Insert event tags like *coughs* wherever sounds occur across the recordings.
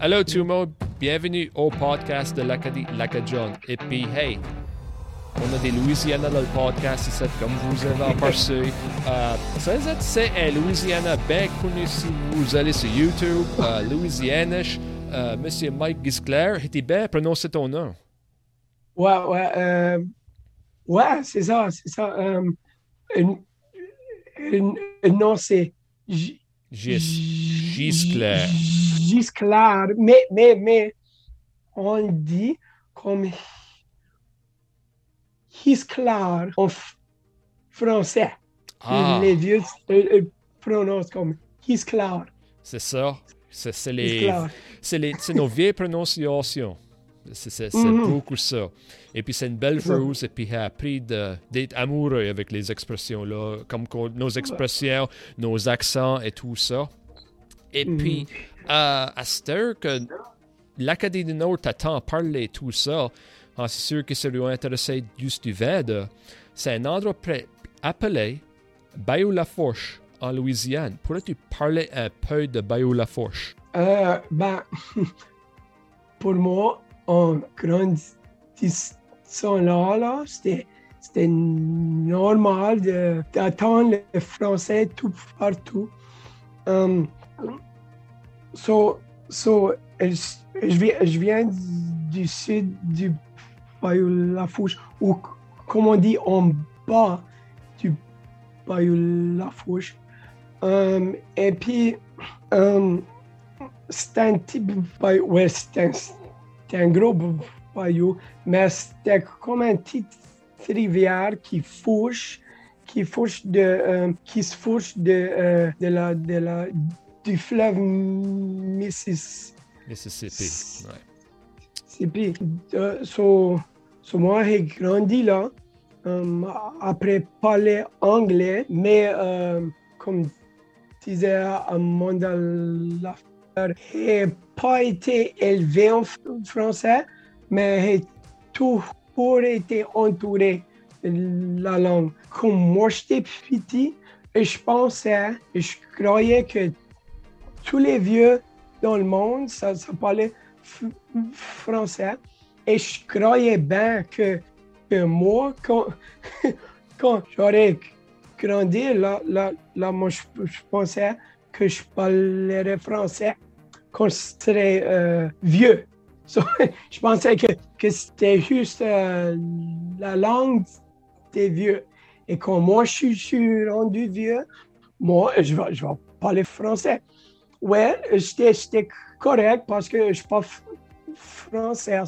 Allô tout le monde, bienvenue au podcast de l'Acadie Lacadjon. Et puis, hey, on a des Louisiana dans le podcast ici, comme vous avez aperçu. *laughs* Euh, c'est un Louisiana bien connu si vous allez sur YouTube, euh, Louisiana. Euh, Monsieur Mike Gisclair, était bien prononcé ton nom? Ouais, ouais, euh, ouais, c'est ça, c'est ça. Euh, non, c'est Gisclair. Gisclair, mais, mais, mais, on dit comme Gisclair en français. Ah. Les vieux euh, prononcent comme Gisclair. C'est ça. C'est les, c'est nos vieilles prononciations. C'est Mhm. beaucoup ça. Et puis c'est une belle chose. Et puis il a appris de- d'être amoureux avec les expressions-là, comme nos expressions, nos accents et tout ça. Et Mhm. puis, euh, à cette heure que l'Acadie du Nord t'attend parler tout ça, ah, c'est sûr que ça lui a intéressé juste du de- C'est un endroit près- appelé Bayou-la-Fourche en Louisiane. Pourrais-tu parler un peu de Bayou-la-Fourche? Euh, ben, *laughs* pour moi, en grandissant là, là c'était, c'était normal de- d'attendre le français tout partout. Um, so, so, je, je viens, du sud du Bayou Lafouche, ou comme on dit en bas du Bayou Lafouche. Um, et puis, um, c'est un petit bayou, ouais, c'est un gros bayou, mais c'était comme une petite rivière qui fouche, qui fouche de, euh, qui se fouche de, euh, de la, de la, du fleuve Mississippi. Mississippi. Ouais. Mississippi. Euh, so, so moi, j'ai grandi là, euh, après parler anglais, mais euh, comme disait Amanda J'ai pas été élevé en français, mais toujours été entouré de la langue. Quand moi j'étais petit, je pensais, je croyais que tous les vieux dans le monde, ça, ça parlait français. Et je croyais bien que, que moi, quand, *laughs* quand j'aurais grandi, là, là, là moi, je, je pensais que je parlerais français serais euh, vieux. *laughs* Je pensais que, que c'était juste euh, la langue des vieux. Et quand moi, je, je suis rendu vieux, moi, je vais, je vais parler français. Ouais, j'étais correct parce que je parle français.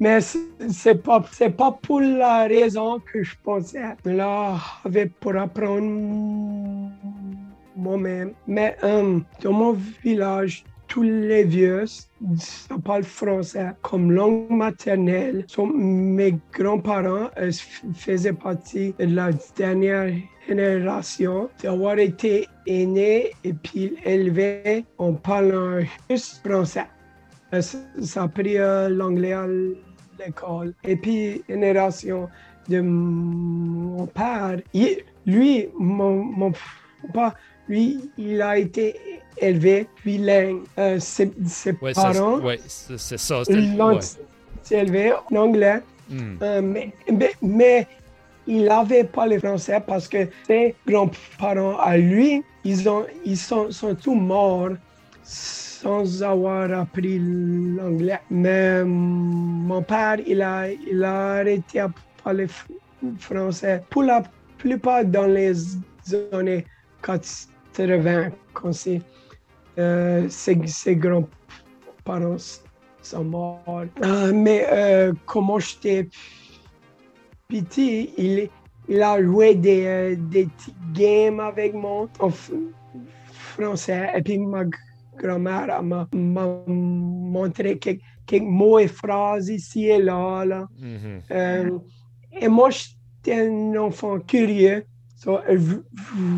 Mais c'est pas, c'est pas pour la raison que je pensais. Là, pour apprendre moi-même. Mais euh, dans mon village, tous les vieux parlent français comme langue maternelle. Mes grands-parents euh, faisaient partie de la dernière génération d'avoir été aînés et puis élevés en parlant juste français. Euh, Ça a pris euh, l'anglais à l'école. Et puis, génération de mon père, lui, mon, mon papa, lui, il a été élevé bilingue. Euh, ses, ses Ouais, parents ouais, c'est ça. c'était- l'ont ouais. élevé en anglais. Hmm. Euh, mais, mais, mais il n'avait pas le français parce que ses grands-parents à lui, ils, ont, ils sont, sont tous morts sans avoir appris l'anglais. Mais mon père, il a, il a arrêté à parler français pour la plupart dans les années 80, quand c'est, euh, ses, ses grands-parents sont morts. Euh, mais euh, comment j'étais petit, il, il a joué des, euh, des petits games avec moi en français. Et puis ma grand-mère m'a montré quelques, quelques mots et phrases ici et là. là. Mhm. Euh, et moi, j'étais un enfant curieux. So, je vou-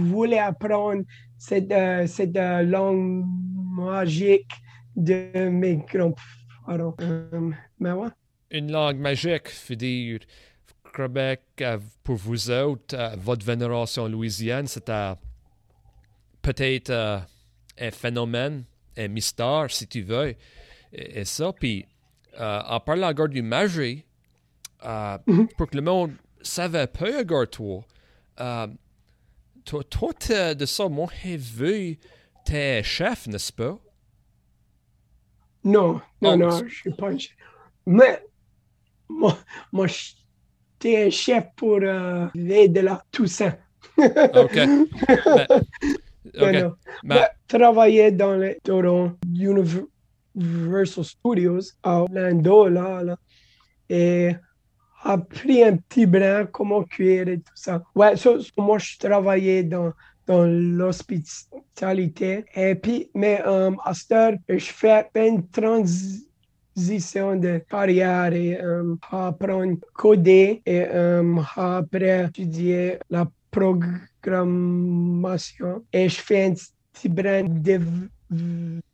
voulais apprendre cette, euh, cette euh, langue magique de mes grands-parents. Euh, mais ouais. Une langue magique, veut dire, Québec, euh, pour vous autres, euh, votre vénération en Louisiane, c'était peut-être un phénomène un mystère, si tu veux. Et, et ça, puis en parlant encore du magie, euh, Mhm. pour que le monde savait peu encore toi, toi, de ça, j'ai vu, t'es chef, n'est-ce pas? Non, non, Oh, non, je suis pas chef. Mais moi, moi j'étais un chef pour euh, l'aide de la Toussaint. OK. Mais- *laughs* Non, OK. non. Mais- travaillais dans le Toronto Universal Studios à Orlando, là, là, et appris un petit brin comment cuire et tout ça. Ouais, moi, je travaillais dans, dans l'hospitalité. Et puis, mais euh, à cette heure, je fais une transition de carrière et euh, apprendre à coder et euh, après étudier la programmation. Et je fais un petit brin de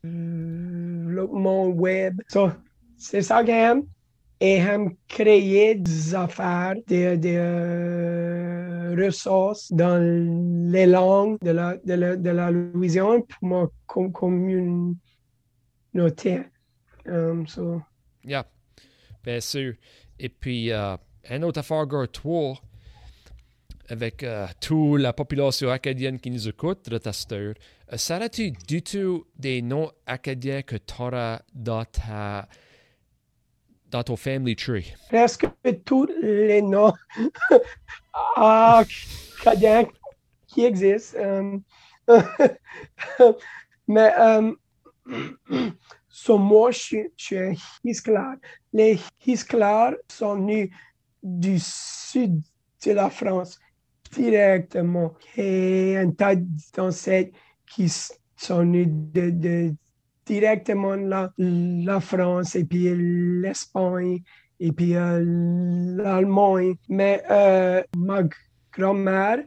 développement web. So, c'est ça que j'aime. Et j'aime créer des affaires, des, des, euh, ressources dans les langues de la, de la, de la Louisiane pour ma com- communauté. Um, so, Yeah, bien sûr. Et puis, euh, un autre affaire, toi, avec euh, toute la population acadienne qui nous écoute de ta sœur, euh, savais-tu du tout des noms acadiens que tu auras dans ta family tree? presque tous les noms *laughs* acadiens qui existent. um, *laughs* mais *clears throat* um, so moi, je suis- Hisclar. Les Hisclars sont venus du sud de la France directement. Et un tas d'ancêtres qui sont de, de- directement la, la France et puis l'Espagne et puis euh, l'Allemagne. Mais euh, ma grand-mère,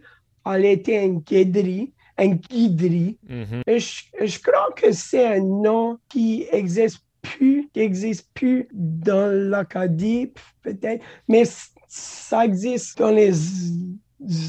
elle était un guédri, un guidri. Mhm. Et Je, je crois que c'est un nom qui existe plus, qui existe plus dans l'Acadie, peut-être, mais ça existe dans les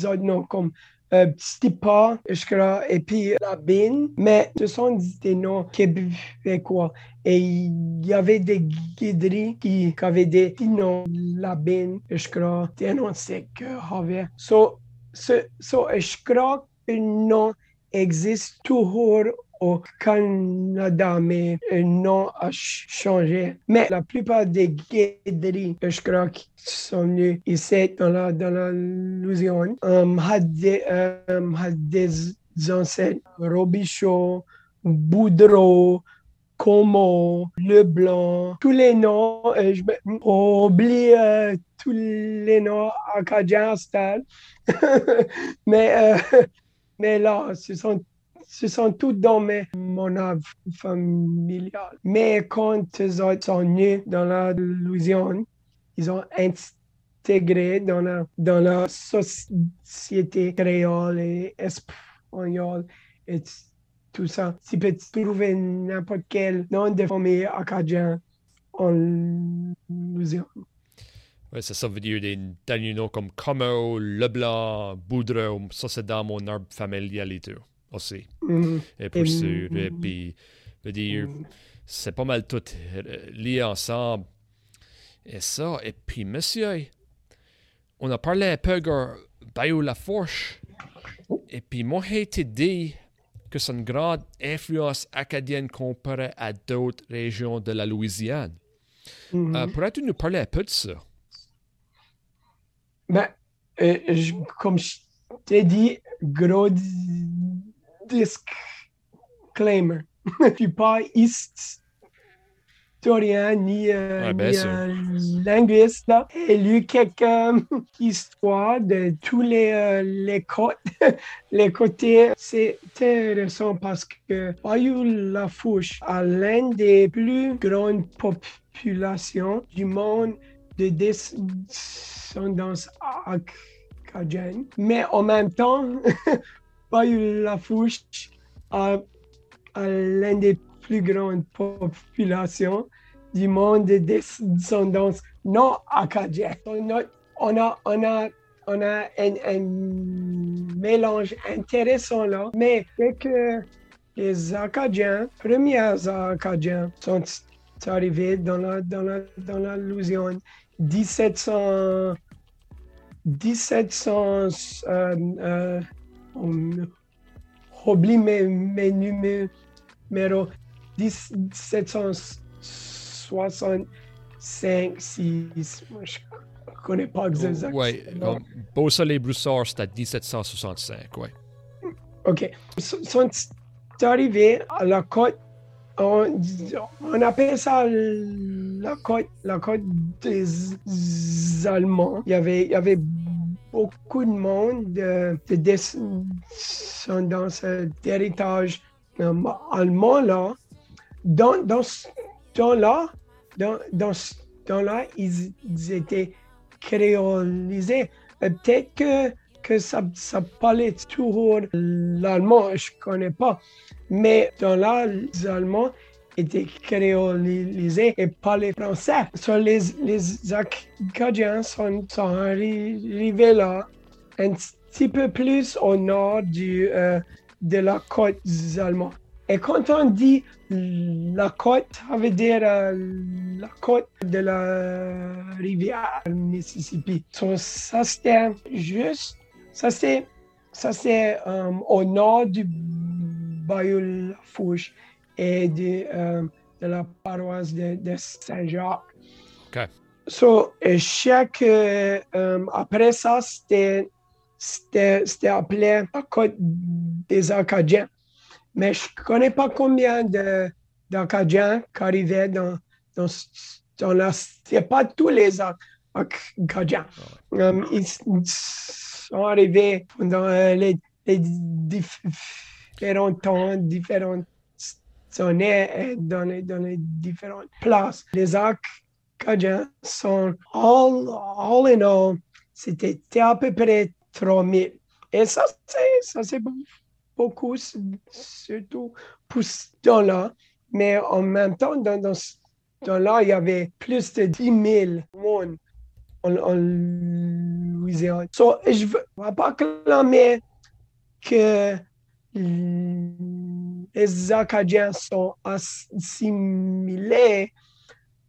autres noms comme euh, Stipa, je crois, et puis la Bine, mais ce sont des noms québécois. Et il y avait des guideries qui, qui avaient des noms, la Bine, je crois, des noms que avait. So, ce- so, je crois que nom existe toujours au Canada, mais le nom a ch- changé. Mais la plupart des guideries, je crois, qui sont venues ici dans la, dans la Louisiane, um, des, um, ancêtres, Robichaud, Boudreau, Como, Leblanc, tous les noms, euh, je me- oublie euh, tous les noms acadiens *laughs* mais, euh, *laughs* mais là, ce sont, ce sont tous dans mes, mon arbre familial. Mais quand autres sont nés dans la Louisiane, ils ont intégré dans la, dans la société créole et espagnole et tout ça. Tu peux trouver n'importe quel nom de famille acadien en Louisiane. Ouais, c'est ça veut dire des noms comme Como, Leblanc, Boudreau. Ça, c'est dans mon arbre familial et tout aussi. Mhm. Et pour Et- sûr, et puis, veut dire, c'est pas mal tout euh, lié ensemble. Et ça, et puis, monsieur, on a parlé un peu de Bayou La Fourche. Et puis, moi, j'ai été dit que c'est une grande influence acadienne comparée à d'autres régions de la Louisiane. Mhm. Euh, Pourrais-tu nous parler un peu de ça? Ben, euh, je- comme je t'ai dit, gros disclaimer. je *laughs* suis pas historien ni, euh, Ouais, bien ni, euh, linguiste. Là. J'ai lu quelques *laughs* euh, histoires de tous les, euh, les côtes. *laughs* les côtés. C'est intéressant parce que Bayou Lafouche a l'une des plus grandes populations du monde de descendance acadienne. Mais en même temps, Bayou Lafouche a, a l'une des plus grandes populations du monde de descendance non acadienne. On a, on a, on a, on a un, mélange intéressant là, mais quelques, les Acadiens, premiers Acadiens, sont arrivés dans la, dans la, dans la Louisiane 1700. 1700. Euh, euh, oublie mes, mes numéros. 1765, 6. Moi, je connais pas exactement. Oui, Beausoleil les Broussard, c'était 1765, oui. OK. Sont arrivés à la côte on, appelle ça la côte, la côte des Allemands. Il y avait, il y avait beaucoup de monde de, de descendance d'héritage euh, allemand là. Dans, dans ce temps-là, dans, dans ce temps-là, ils, étaient créolisés. Euh, peut-être que, que ça, ça parlait toujours l'allemand, je ne connais pas. Mais dans là, les Allemands étaient créolisés et parlaient français. So, les, les Acadiens sont, sont, arrivés là, un petit peu plus au nord du, euh, de la côte allemande. Et quand on dit la côte, ça veut dire euh, la côte de la rivière Mississippi. So, ça c'était juste, ça c'est, ça c'est euh, au nord du Bayou Fouche et de, euh, de, la paroisse de, de Saint-Jacques. OK. So, chaque, euh, après ça, c'était, c'était, appelé la côte des Acadiens. Mais je ne connais pas combien de, d'Acadiens qui arrivaient dans, dans, dans la... Ce pas tous les Acadiens. Um, ils sont arrivés dans les, les différents temps, différentes années dans les, dans différentes places. Les Acadiens sont, all, all in all, c'était à peu près 3000. Et ça, c'est, beaucoup, surtout pour ce temps-là. Mais en même temps, dans, dans ce temps-là, il y avait plus de 10 000 monde en, en Louisiane. So, je ne vais pas clamer que les Acadiens sont assimilés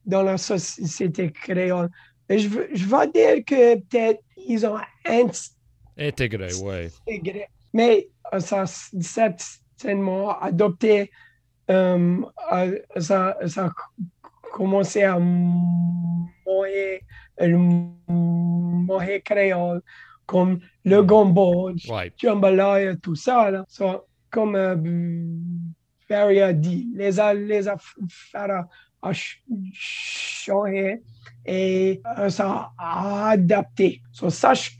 dans la société créole. Et je, je vais dire que peut-être ils ont intégré, oui. Mais euh, ça, certainement adopté, euh, ça, ça a commencé à moyer, le créole comme le mm. gombo, right. jambalaya, tout ça. Là. So, comme euh, Barry a dit, les, les affaires ont changé et euh, a adapté. So, ça, je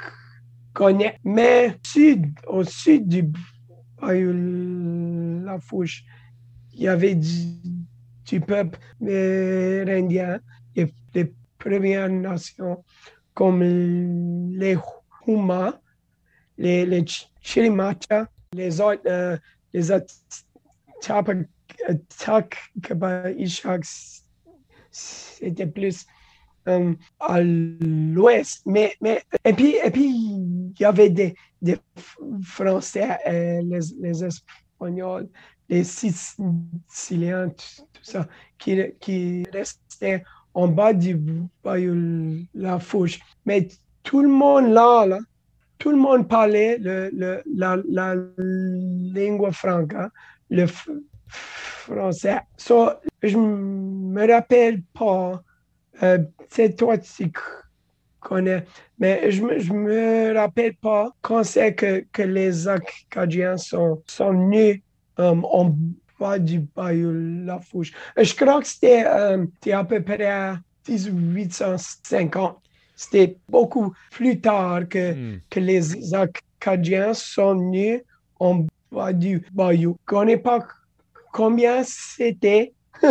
connais. Mais sud, au sud du Bayou La Fouche, il y avait du, peuple indien, les, les Premières Nations, comme les les, les Chirimacha, les autres, euh, les autres c'était plus euh, à l'ouest. Mais, mais, et puis, et puis, il y avait des, des Français, euh, les, les Espagnols, les Siciliens, tout, ça, qui, qui restaient en bas du bayou La Fouche. Mais tout le monde là, tout le monde parlait la, la lingua franca, le français. So, je me rappelle pas, euh, c'est toi qui connais, mais je, je me rappelle pas quand c'est que, les Acadiens sont, nés um, en bas du bayou La Fouche. Je crois que c'était um, à peu près 1850 c'était beaucoup plus tard que, hmm. que les Acadiens sont nés en bas du bayou. Je ne connais pas combien c'était. *laughs*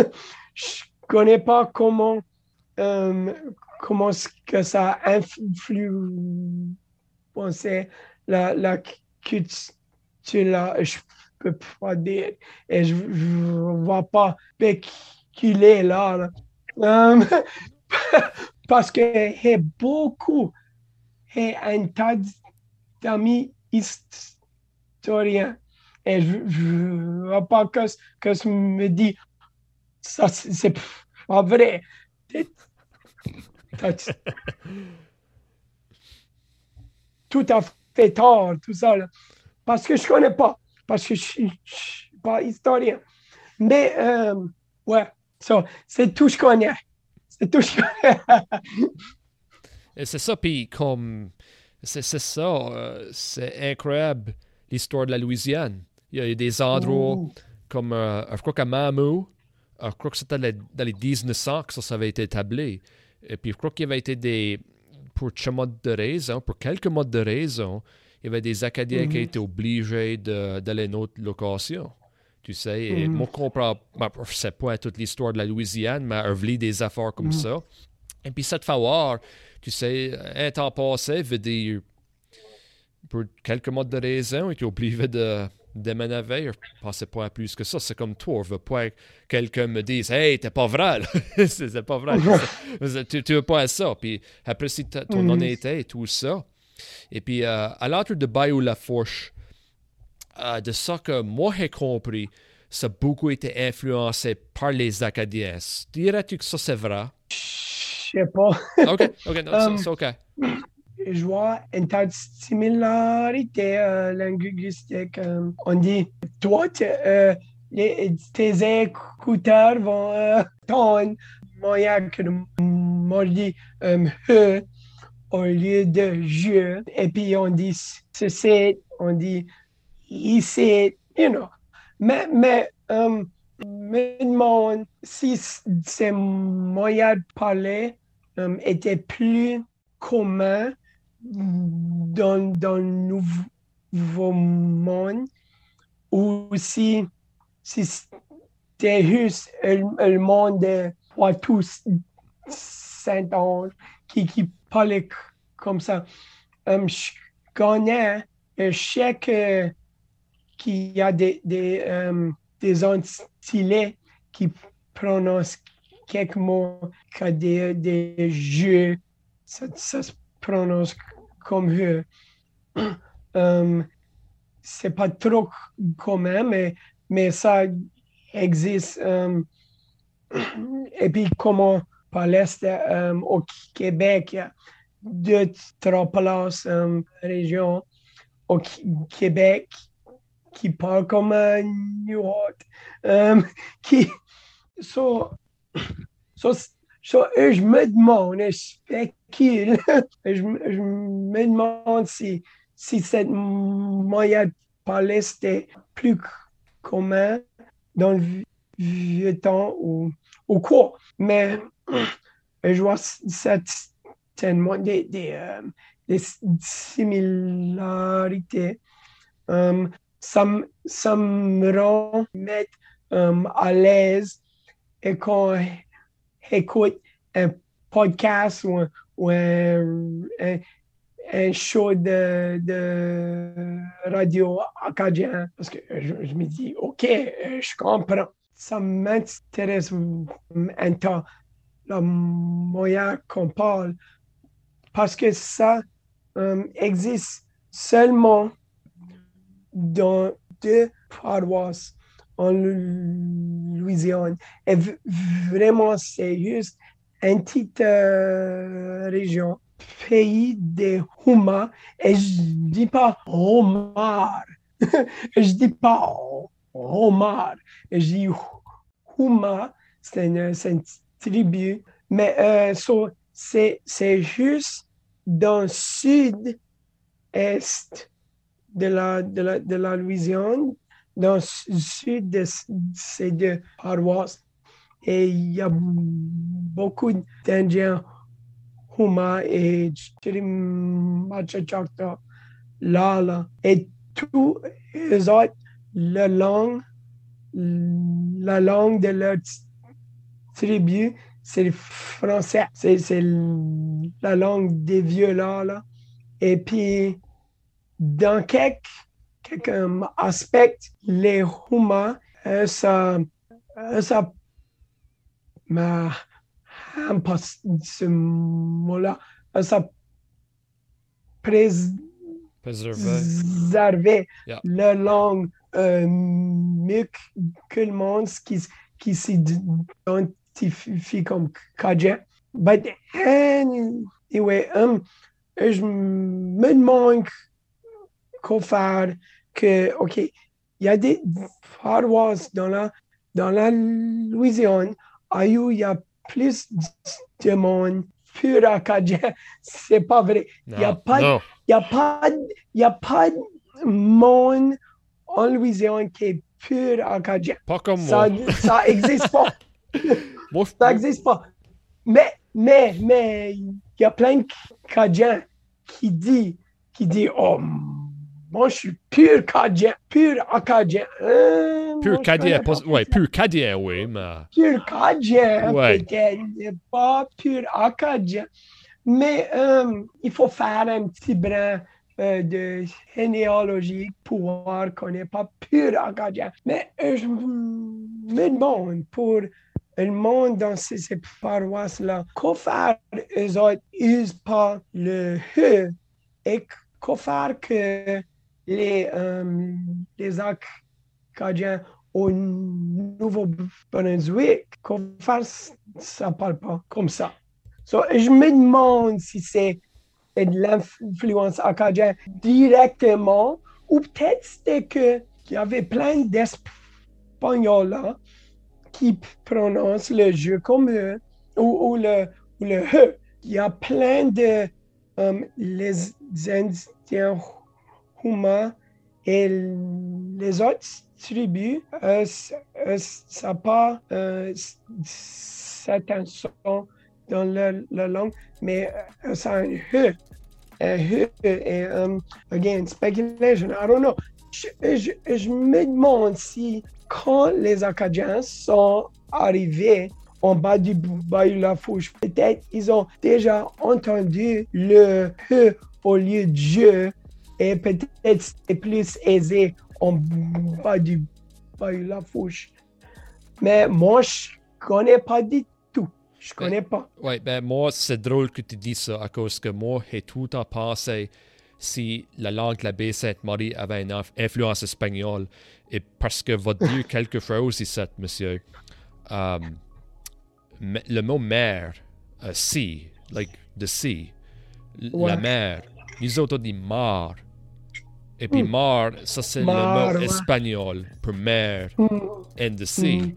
Je ne connais pas comment, euh, comment que ça influencé la, la culture là. Je peux pas dire. Et je ne vais pas spéculer là. là. Euh, *laughs* parce que j'ai beaucoup, j'ai un tas d'amis historiens Et je ne vois pas que, que je me dis, ça, c'est pas vrai. Tout à fait tort, tout ça. Parce que je ne connais pas. Parce que je ne suis pas historien. Mais, euh, ouais, connais. C'est tout ce que je connais. C'est ça, puis comme. C'est ça, euh, c'est incroyable l'histoire de la Louisiane. Il y a des endroits comme, euh, je crois qu'à Mamou, je crois que c'était dans les 1900 que ça, avait été établi. Et puis je crois qu'il y avait été des. Pour de raison, pour quelques modes de raison, il y avait des Acadiens qui mhm. étaient obligés d'aller à une autre location. Tu sais, et mm moi, je comprends, je sais pas toute l'histoire de la Louisiane, mais lis des affaires comme mhm. ça. Et puis, cette fois, tu sais, un temps passé, veut dire, pour quelques mois de raison, et tu obligé de déménager, je ne pensais pas à plus que ça. C'est comme toi, je veux pas que quelqu'un me dise Hey, t'es pas vrai, *laughs* c'est pas vrai. tu, tu veux pas ça. Puis après, si ton mm honnêteté et tout ça. Et puis, euh, à l'entre de Bayou La Fourche, euh, de ça que moi j'ai compris, ça a beaucoup été influencé par les Acadiens. Dirais-tu que ça c'est vrai? Je sais pas. OK, OK, non, c'est *laughs* OK. Je vois une telle similarité euh, linguistique. Euh, on dit, toi, tes écouteurs vont ton moyen que moi dit he au lieu de je. Et puis on dit c'est, on dit ici, you know. Mais, mais um, me demande si ces moyens de parler um, étaient plus communs dans, dans le nouveau monde ou si, si c'était juste le, monde de tous Saint-Ange qui, qui parlait comme ça. Um, je connais, je sais que qu'il y a des, des, euh, des qui prononcent quelques mots que des, des jeux, ça, se prononce comme eux. *clears throat* Um, c'est pas trop commun, mais, mais ça existe. Um, *clears throat* et puis, comment par l'Est, um, au Québec, il y a deux, trois places, régions au Québec qui parle comme un York, um, *laughs* qui, so, so, je me demande, *laughs* je spécule, je, me demande si, si cette moyen de parler c'était plus commun dans le vieux temps ou, ou quoi. Mais *clears throat* je vois certainement des, des, euh, des similarités. Um, ça, ça me rend um, à l'aise et quand j'écoute un podcast ou, un, un, show de, de, radio acadien parce que je, me dis, OK, je comprends. Ça m'intéresse un temps, la moyen qu'on parle, parce que ça um, existe seulement dans deux paroisses en Louisiane. Et vraiment, c'est juste une petite euh, région, pays des Huma. Et je ne dis pas homard. je dis pas homard. *laughs* Je dis Huma. C'est une, une, tribu. Mais euh, c'est juste dans le sud-est de la, de la, de la Louisiane, dans le sud de ces deux paroisses. Et il y a beaucoup d'Indiens Huma et là, là. Et tous les autres, la langue, la langue de leur tribu, c'est le français. C'est la langue des vieux là. Et puis, dans quelques, quelques aspects, les humains, euh, ça, euh, ça m'a pas ce mot-là, euh, ça préserver yeah. la langue euh, mieux que le monde qui, qui s'identifie comme Cajun. But anyway, um, je me demande quoi faire que, OK, il y a des paroisses dans la, dans la Louisiane où il y a plus de monde pur acadien? *laughs* C'est pas vrai. Il n'y a, pas, y a, pas, y a pas de monde en Louisiane qui est pur acadien. Pas comme ça, moi. Ça n'existe pas. *laughs* moi, ça n'existe pas. Mais, mais, mais, il y a plein de Cadiens qui disent, qui dit, oh, moi, je suis pur Cadien, pur Acadien. Euh, pur Cadien, oui, pur Cadien, oui, mais... Pur Cadien, ouais. peut-être, pas pur Acadien. Mais euh, il faut faire un petit brin euh, de généalogie pour voir qu'on n'est pas pur Acadien. Mais euh, je me demande pour le monde dans ces, ces paroisses-là, quoi faire, eux autres, ils pas le « et quoi faire que les, euh, les Acadiens au Nouveau-Brunswick, qu'on fasse, ça parle pas comme ça. So, je me demande si c'est de l'influence acadienne directement ou peut-être c'était qu'il y avait plein d'Espagnols là qui prononcent le jeu comme eux ou, le, ou le E. Il y a plein de um, les Indiens Et les autres tribus, euh, euh, ça pas euh, certains sons dans la, langue, mais ça a un H. Un H et, again, speculation, I don't know. Je, me demande si quand les Acadiens sont arrivés en bas du Bayou La Fouche, peut-être ils ont déjà entendu le H au lieu de je et peut-être c'est plus aisé en bas du la fouche. Mais moi, je connais pas du tout. Je connais pas. Oui, ben moi, c'est drôle que tu dis ça à cause que moi, j'ai tout temps pensé si la langue de la baie Sainte-Marie avait une influence espagnole. Et parce que va dire *laughs* quelque chose ici, monsieur. Um, le mot mère, uh, si, like the sea, la mer, nous autres on dit mar. Et puis mm. mar, ça c'est le mot espagnol pour mer mm. and the sea. Mm.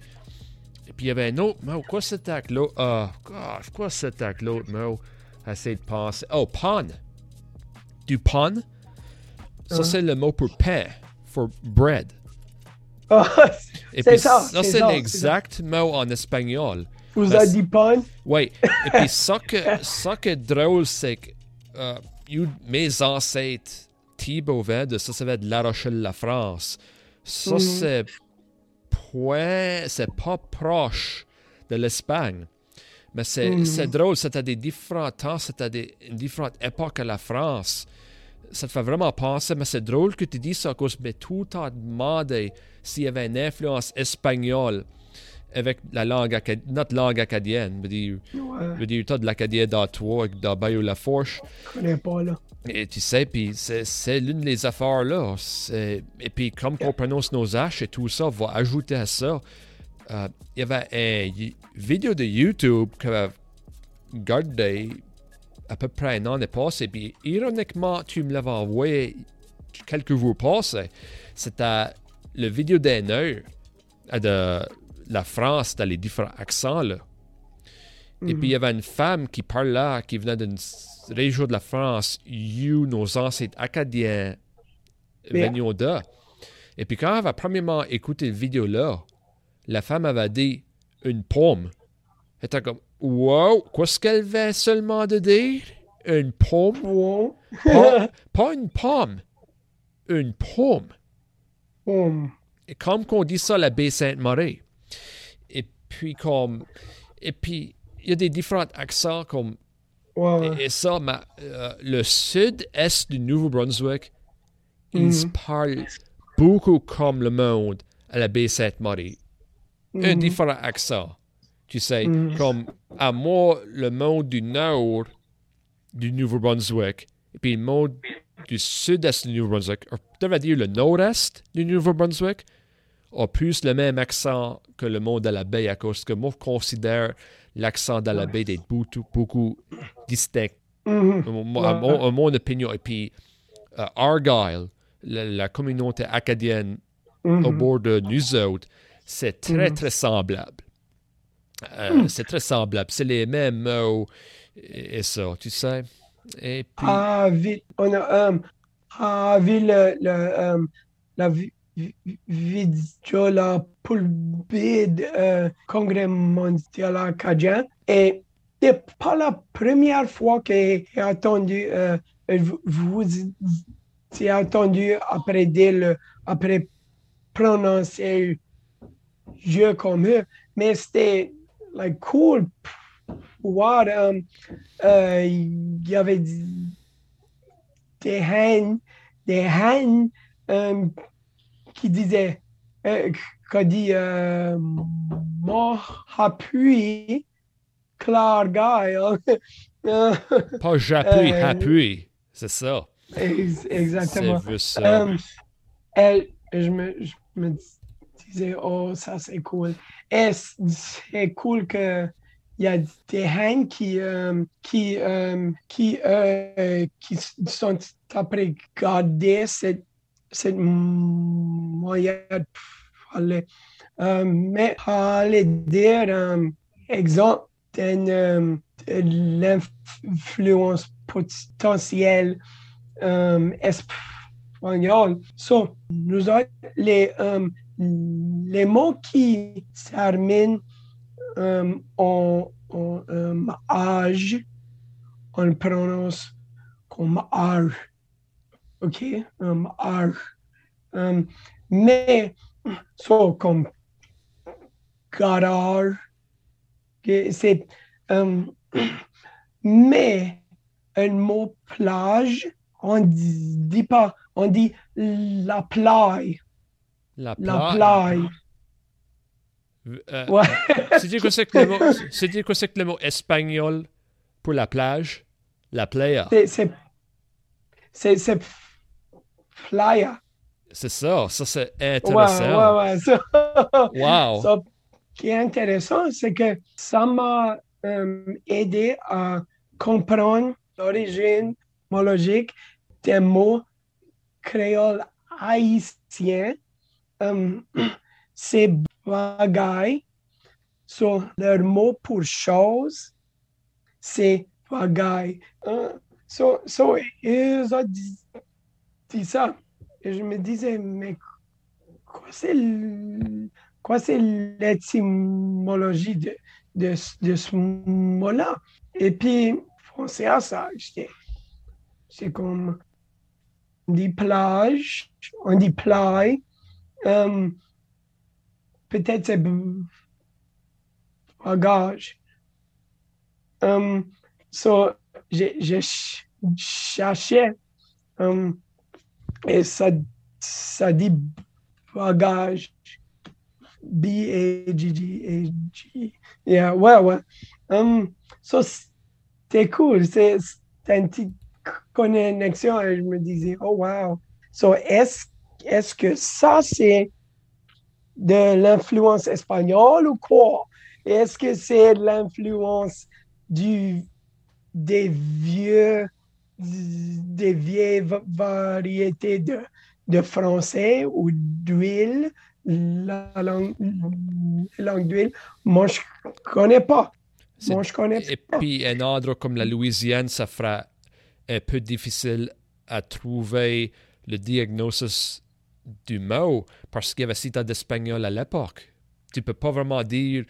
Et puis il y avait un autre mot. Quoi c'était que l'autre? Ah, gosh, quoi c'était que l'autre mot? J'essaie de penser. Oh, pan. Du pan. Ça uh. c'est le mot pour pain, for bread. Oh, Et puis ça, ça c'est l'exact mot en espagnol. Vous avez dit pan? Oui. Et puis ça que, *laughs* ça que drôle, c'est que uh, mes ancêtres Ça, ça va être La Rochelle, la France. Ça, mhm. c'est point, c'est pas proche de l'Espagne. Mais c'est mhm. drôle, c'était des différents temps, c'était des différentes époques à la France. Ça te fait vraiment penser, mais c'est drôle que tu dis ça, parce que tout a demandé s'il y avait une influence espagnole avec la langue, notre langue acadienne. Je veux dire, ouais. dire tu as de l'acadien dans toi, avec dans Bayou Fourche. Je connais pas, là. Et tu sais, puis c'est l'une des affaires là. Et puis, comme on prononce nos H et tout ça, va ajouter à ça. Euh, il y avait une vidéo de YouTube que j'avais gardé à peu près un an et passé. Puis, ironiquement, tu me l'avais envoyé quelques jours passés. C'était le vidéo d'un heure de la France dans les différents accents. Là. Et puis, il y avait une femme qui parlait, qui venait d'une région de la France, où nos ancêtres acadiens venaient de. Et puis, quand elle avait premièrement écouté la vidéo-là, la femme avait dit une pomme. Elle était comme, wow, qu'est-ce qu'elle veut seulement de dire? Une pomme? *laughs* pas, une pomme, une pomme. Et comme qu'on dit ça, la baie Sainte-Marie. Et puis, comme. Et puis, il y a des différents accents comme. Et, ça, euh, le sud-est du Nouveau-Brunswick, ils mm-hmm. parlent beaucoup comme le monde à la baie Sainte-Marie. Un mm-hmm. différent accent. Tu sais, mm-hmm. comme à moi, le monde du nord du Nouveau-Brunswick, et puis le monde du sud-est du Nouveau-Brunswick, on devrait dire le nord-est du Nouveau-Brunswick, a plus le même accent que le monde de la baie à cause que moi, je considère l'accent de la baie d'être beaucoup, beaucoup distinct. À, mon, à mon opinion. Et puis, euh, Argyle, la, la communauté acadienne au bord de nous autres, c'est très, Mhm. très semblable. Euh, C'est très semblable. C'est les mêmes mots et, et ça, tu sais. Et puis, Avait, on a le, le, euh, la vi- vidéo là, pour le bid euh, congrès mondial acadien et c'est pas la première fois que j'ai entendu euh, vous, j'ai entendu après dire après prononcer jeu comme eux mais c'était like cool pour voir euh, euh, il y avait des haines, des haines euh, qui disaient, euh, qu'a dit euh, mon appui, Claire Guile. Euh, *laughs* pas j'appuie, euh, appuie. C'est ça. ex- exactement. Ça. Euh, elle, je, me, je me disais, oh, ça c'est cool. Et c'est cool que il y a des haines qui, euh, qui, euh, qui, euh, qui sont après garder cette, cette moyen de parler. Euh, mais aller dire, euh, exemple, d'une, euh, de l'influence potentielle euh, espagnole. So, nous autres, les, euh, les mots qui terminent en, en âge, on prononce comme âge. OK? Um, âge. Um, mais, so, comme garage, c'est. um, *coughs* mais, un mot plage, on dit, dit pas, on dit la plage. La La pla- plage. Euh, Ouais. C'est dire que c'est que le mot, c'est dire que c'est que le mot espagnol pour la plage, la playa. C'est, c'est, c'est, ça, ça c'est Ouais, intéressant. ouais, ouais. Ça, Wow. ça, ce qui est intéressant, c'est que ça m'a euh, aidé à comprendre l'origine homologique des mots créoles haïtiens. Euh. So, leur mot pour chose, c'est bagaille. Euh, so, so, ils ont dit, ça. Et je me disais, mais quoi c'est quoi c'est l'étymologie de, de, de ce mot-là? Et puis, pensé à ça, c'est comme on dit plage, on dit plage, euh, peut-être c'est bagage. Euh, so, j'ai j'ai ch- cherché euh, et ça, ça dit bagage. B-A-G-G-A-G. Yeah, ouais, ouais. Um, so, c'était cool. C'est une petite connexion je me disais, oh wow. So, est-ce est que ça, c'est de l'influence espagnole ou quoi? Est-ce que c'est de l'influence du, des vieux, des vieilles va- variétés de, de français ou d'huile, la langue, la langue d'huile? Moi, je connais pas. Moi, je connais Et pas. puis un endroit comme la Louisiane, ça fera un peu difficile à trouver le diagnosis du mot parce qu'il y avait si tant d'espagnol à l'époque. Tu peux pas vraiment dire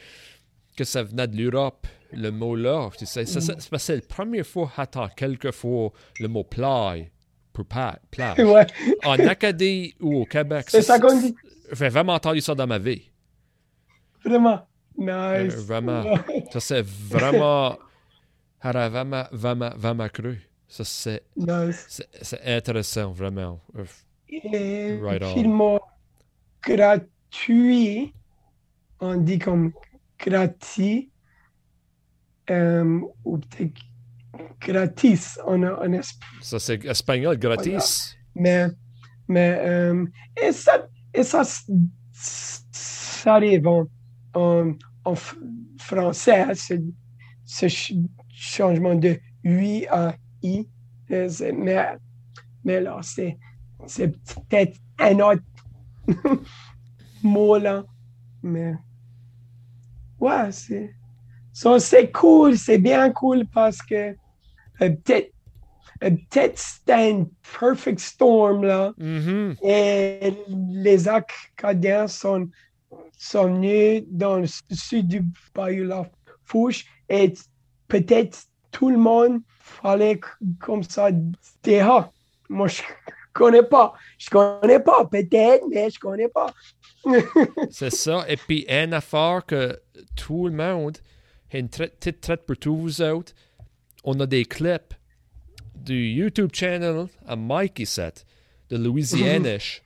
que ça venait de l'Europe, le mot-là. Tu sais, ça, ça- c'est parce que la première fois, attends, quelques fois, le mot plage pour plage. *laughs* Ouais, En Acadie ou au Québec, c'est ça qu'on dit. J'ai vraiment entendu ça dans ma vie. Vraiment. Euh, Nice. vraiment. Ça, c'est vraiment. *laughs* Vraiment, vraiment, vraiment cru. Ça, c'est, Nice. c'est, intéressant, vraiment. Et Right on. gratuit, on dit comme gratuit, euh, ou peut-être gratis en, en espagnol. Ça, c'est espagnol gratis. Mais, mais euh, et ça, et ça, ça arrive en, en, français, ce, ce ch- changement de oui à i. C'est- Mais, mais là, c'est, c'est peut-être un autre *laughs* mot là. Mais ouais, c'est. C'est cool, c'est bien cool parce que euh, peut-être euh, peut-être c'était un perfect storm là. Mhm. Et les Acadiens sont, sont venus dans le sud du Bayou La Fouche et peut-être tout le monde fallait comme ça dire Ah, moi je connais pas, je connais pas, peut-être, mais je connais pas. *laughs* C'est ça. Et puis, une affaire que tout le monde a une petite traite pour tous vous autres. On a des clips du YouTube channel à Mike ici, de Louisianish.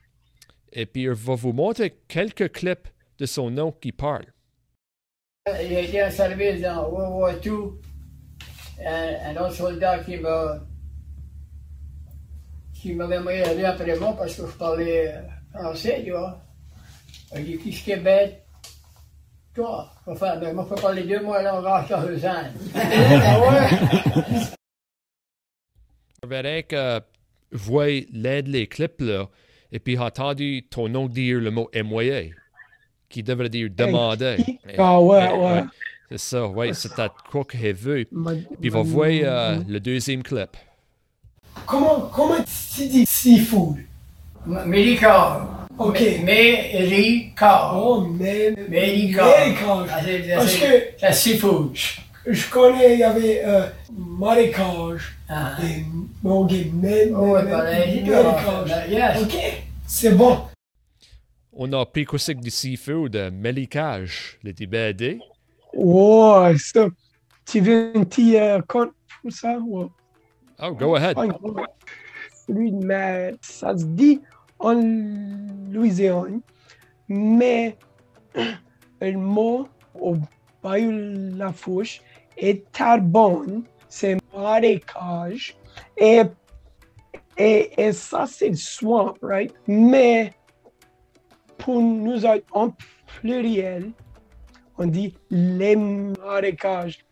Et puis, il va vous montrer quelques clips de son nom qui parle. Il a été en service dans World War II. Un, un autre soldat qui m'a qui m'avait envoyé aller après moi parce que je parlais français, tu vois. Il dit Qu'est-ce qui est bête Toi, enfin, ben, moi, je peux parler deux mots langage lausanne. ah ouais Je verrai que vous voyez l'un des clips là, et puis entendu ton nom dire le mot émoyer, qui devrait dire demander. Ah ouais, Eh, ouais. C'est ça, oui, c'est à quoi que j'ai vu. Puis va voir euh, le deuxième clip. Comment, comment tu dis seafood? Médicard. Ok. Médicard. Oh, mais. Médicard. Médicard. Ah, Parce que C'est seafood. je connais, il y avait euh, marécage. Ah. Et, ok, mais, Oh, mais- ouais, pareil. marécage. Yes. Ok, c'est bon. On a pris quoi c'est que du seafood, euh, mélicage, les BD. Oh, ça. Tu veux un petit euh, compte pour ça? Ouais. Oh, go ahead. Pas un compte. Celui de ma- Ça se dit en Louisiane, mais *clears throat* le mot au Bayou La Fouche est tarbonne, c'est marécage, et, et, et ça c'est swamp, right? Mais pour nous en pluriel, on dit les marécages.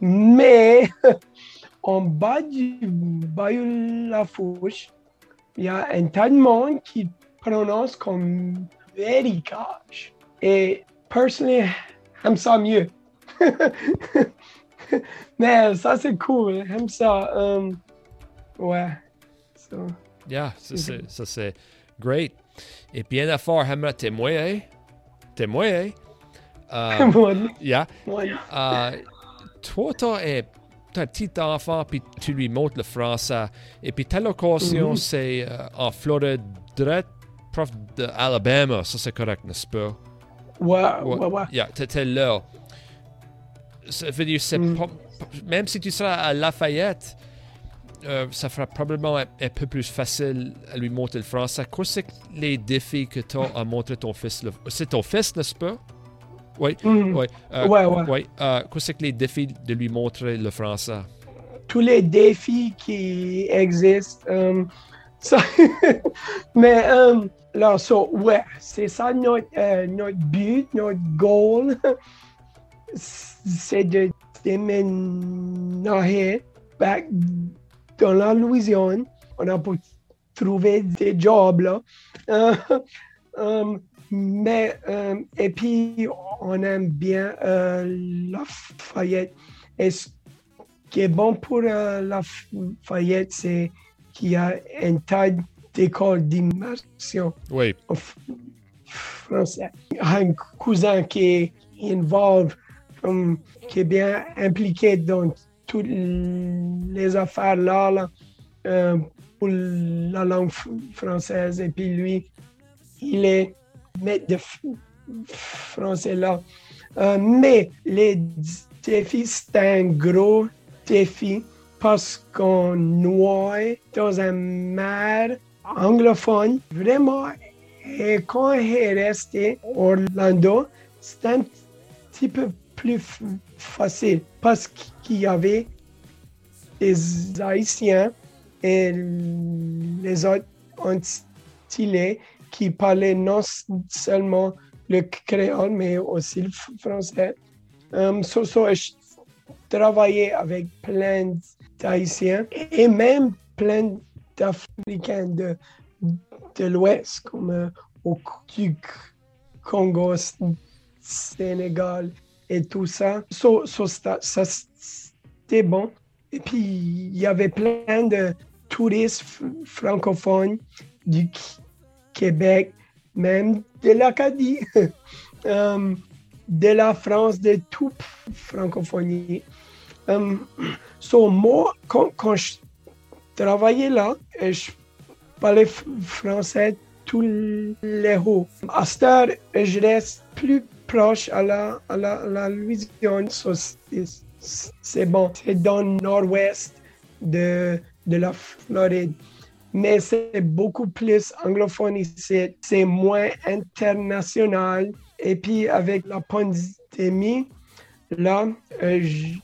Mais *laughs* en bas du Bayou La Fouche, il y a un tas de monde qui prononce comme marécage. Et personnellement, j'aime ça mieux. *laughs* Mais ça, c'est cool. J'aime ça. um, ouais. So, Yeah, ça c'est, great. Et puis une affaire, j'aimerais témoigner. Témoigner. Euh, *laughs* moi, yeah. Euh, toi, tu un, t'as un petit enfant, puis tu lui montres le français. Et puis, ta location, c'est euh, en Floride, direct, prof d'Alabama. Ça, c'est correct, n'est-ce pas? ouais, Ouais. ouais, ouais. Yeah, t'étais là. Ça veut dire, c'est Mm. pas- même si tu seras à Lafayette, euh, ça fera probablement un, un peu plus facile à lui montrer le français. Quoi, c'est les défis que tu as à montrer ton fils? le- C'est ton fils, n'est-ce pas? Oui, Mhm. oui. euh, Ouais, ouais. oui. Euh, quoi, c'est que les défis de lui montrer le français? tous les défis qui existent. euh, ça- *laughs* mais là, so, ouais, c'est ça notre, notre but, notre goal. c'est de déménager back dans la Louisiane. On a pu trouver des jobs là. *laughs* mais, euh, et puis, on aime bien euh, Lafayette. Et ce qui est bon pour euh, Lafayette, c'est qu'il y a un tas d'écoles d'immersion Oui. en français. Un cousin qui est involved, qui est bien impliqué dans toutes les affaires là, là, euh, pour la langue française. Et puis lui, il est maître de f- français là. Euh, mais les défis, c'est un gros défi parce qu'on noie dans un mer anglophone. Vraiment, et quand est resté Orlando, c'était un petit peu plus facile parce qu'il y avait les Haïtiens et les autres Antillais qui parlaient non seulement le créole, mais aussi le français. Um, so, so, je travaillais avec plein d'Haïtiens et même plein d'Africains de, de l'Ouest, comme euh, au du Congo, Sénégal et tout ça. So ça, ça c'était bon. Et puis, il y avait plein de touristes francophones du Québec, même de l'Acadie, um, *laughs* de la France, de toute francophonie. Um, so, moi, quand, quand, je travaillais là, je parlais français tous les jours. À cette heure, je reste plus proche à la, à la, Louisiane. C'est bon, c'est dans le nord-ouest de, de la Floride. Mais c'est beaucoup plus anglophone ici, c'est moins international. Et puis avec la pandémie, là, euh, je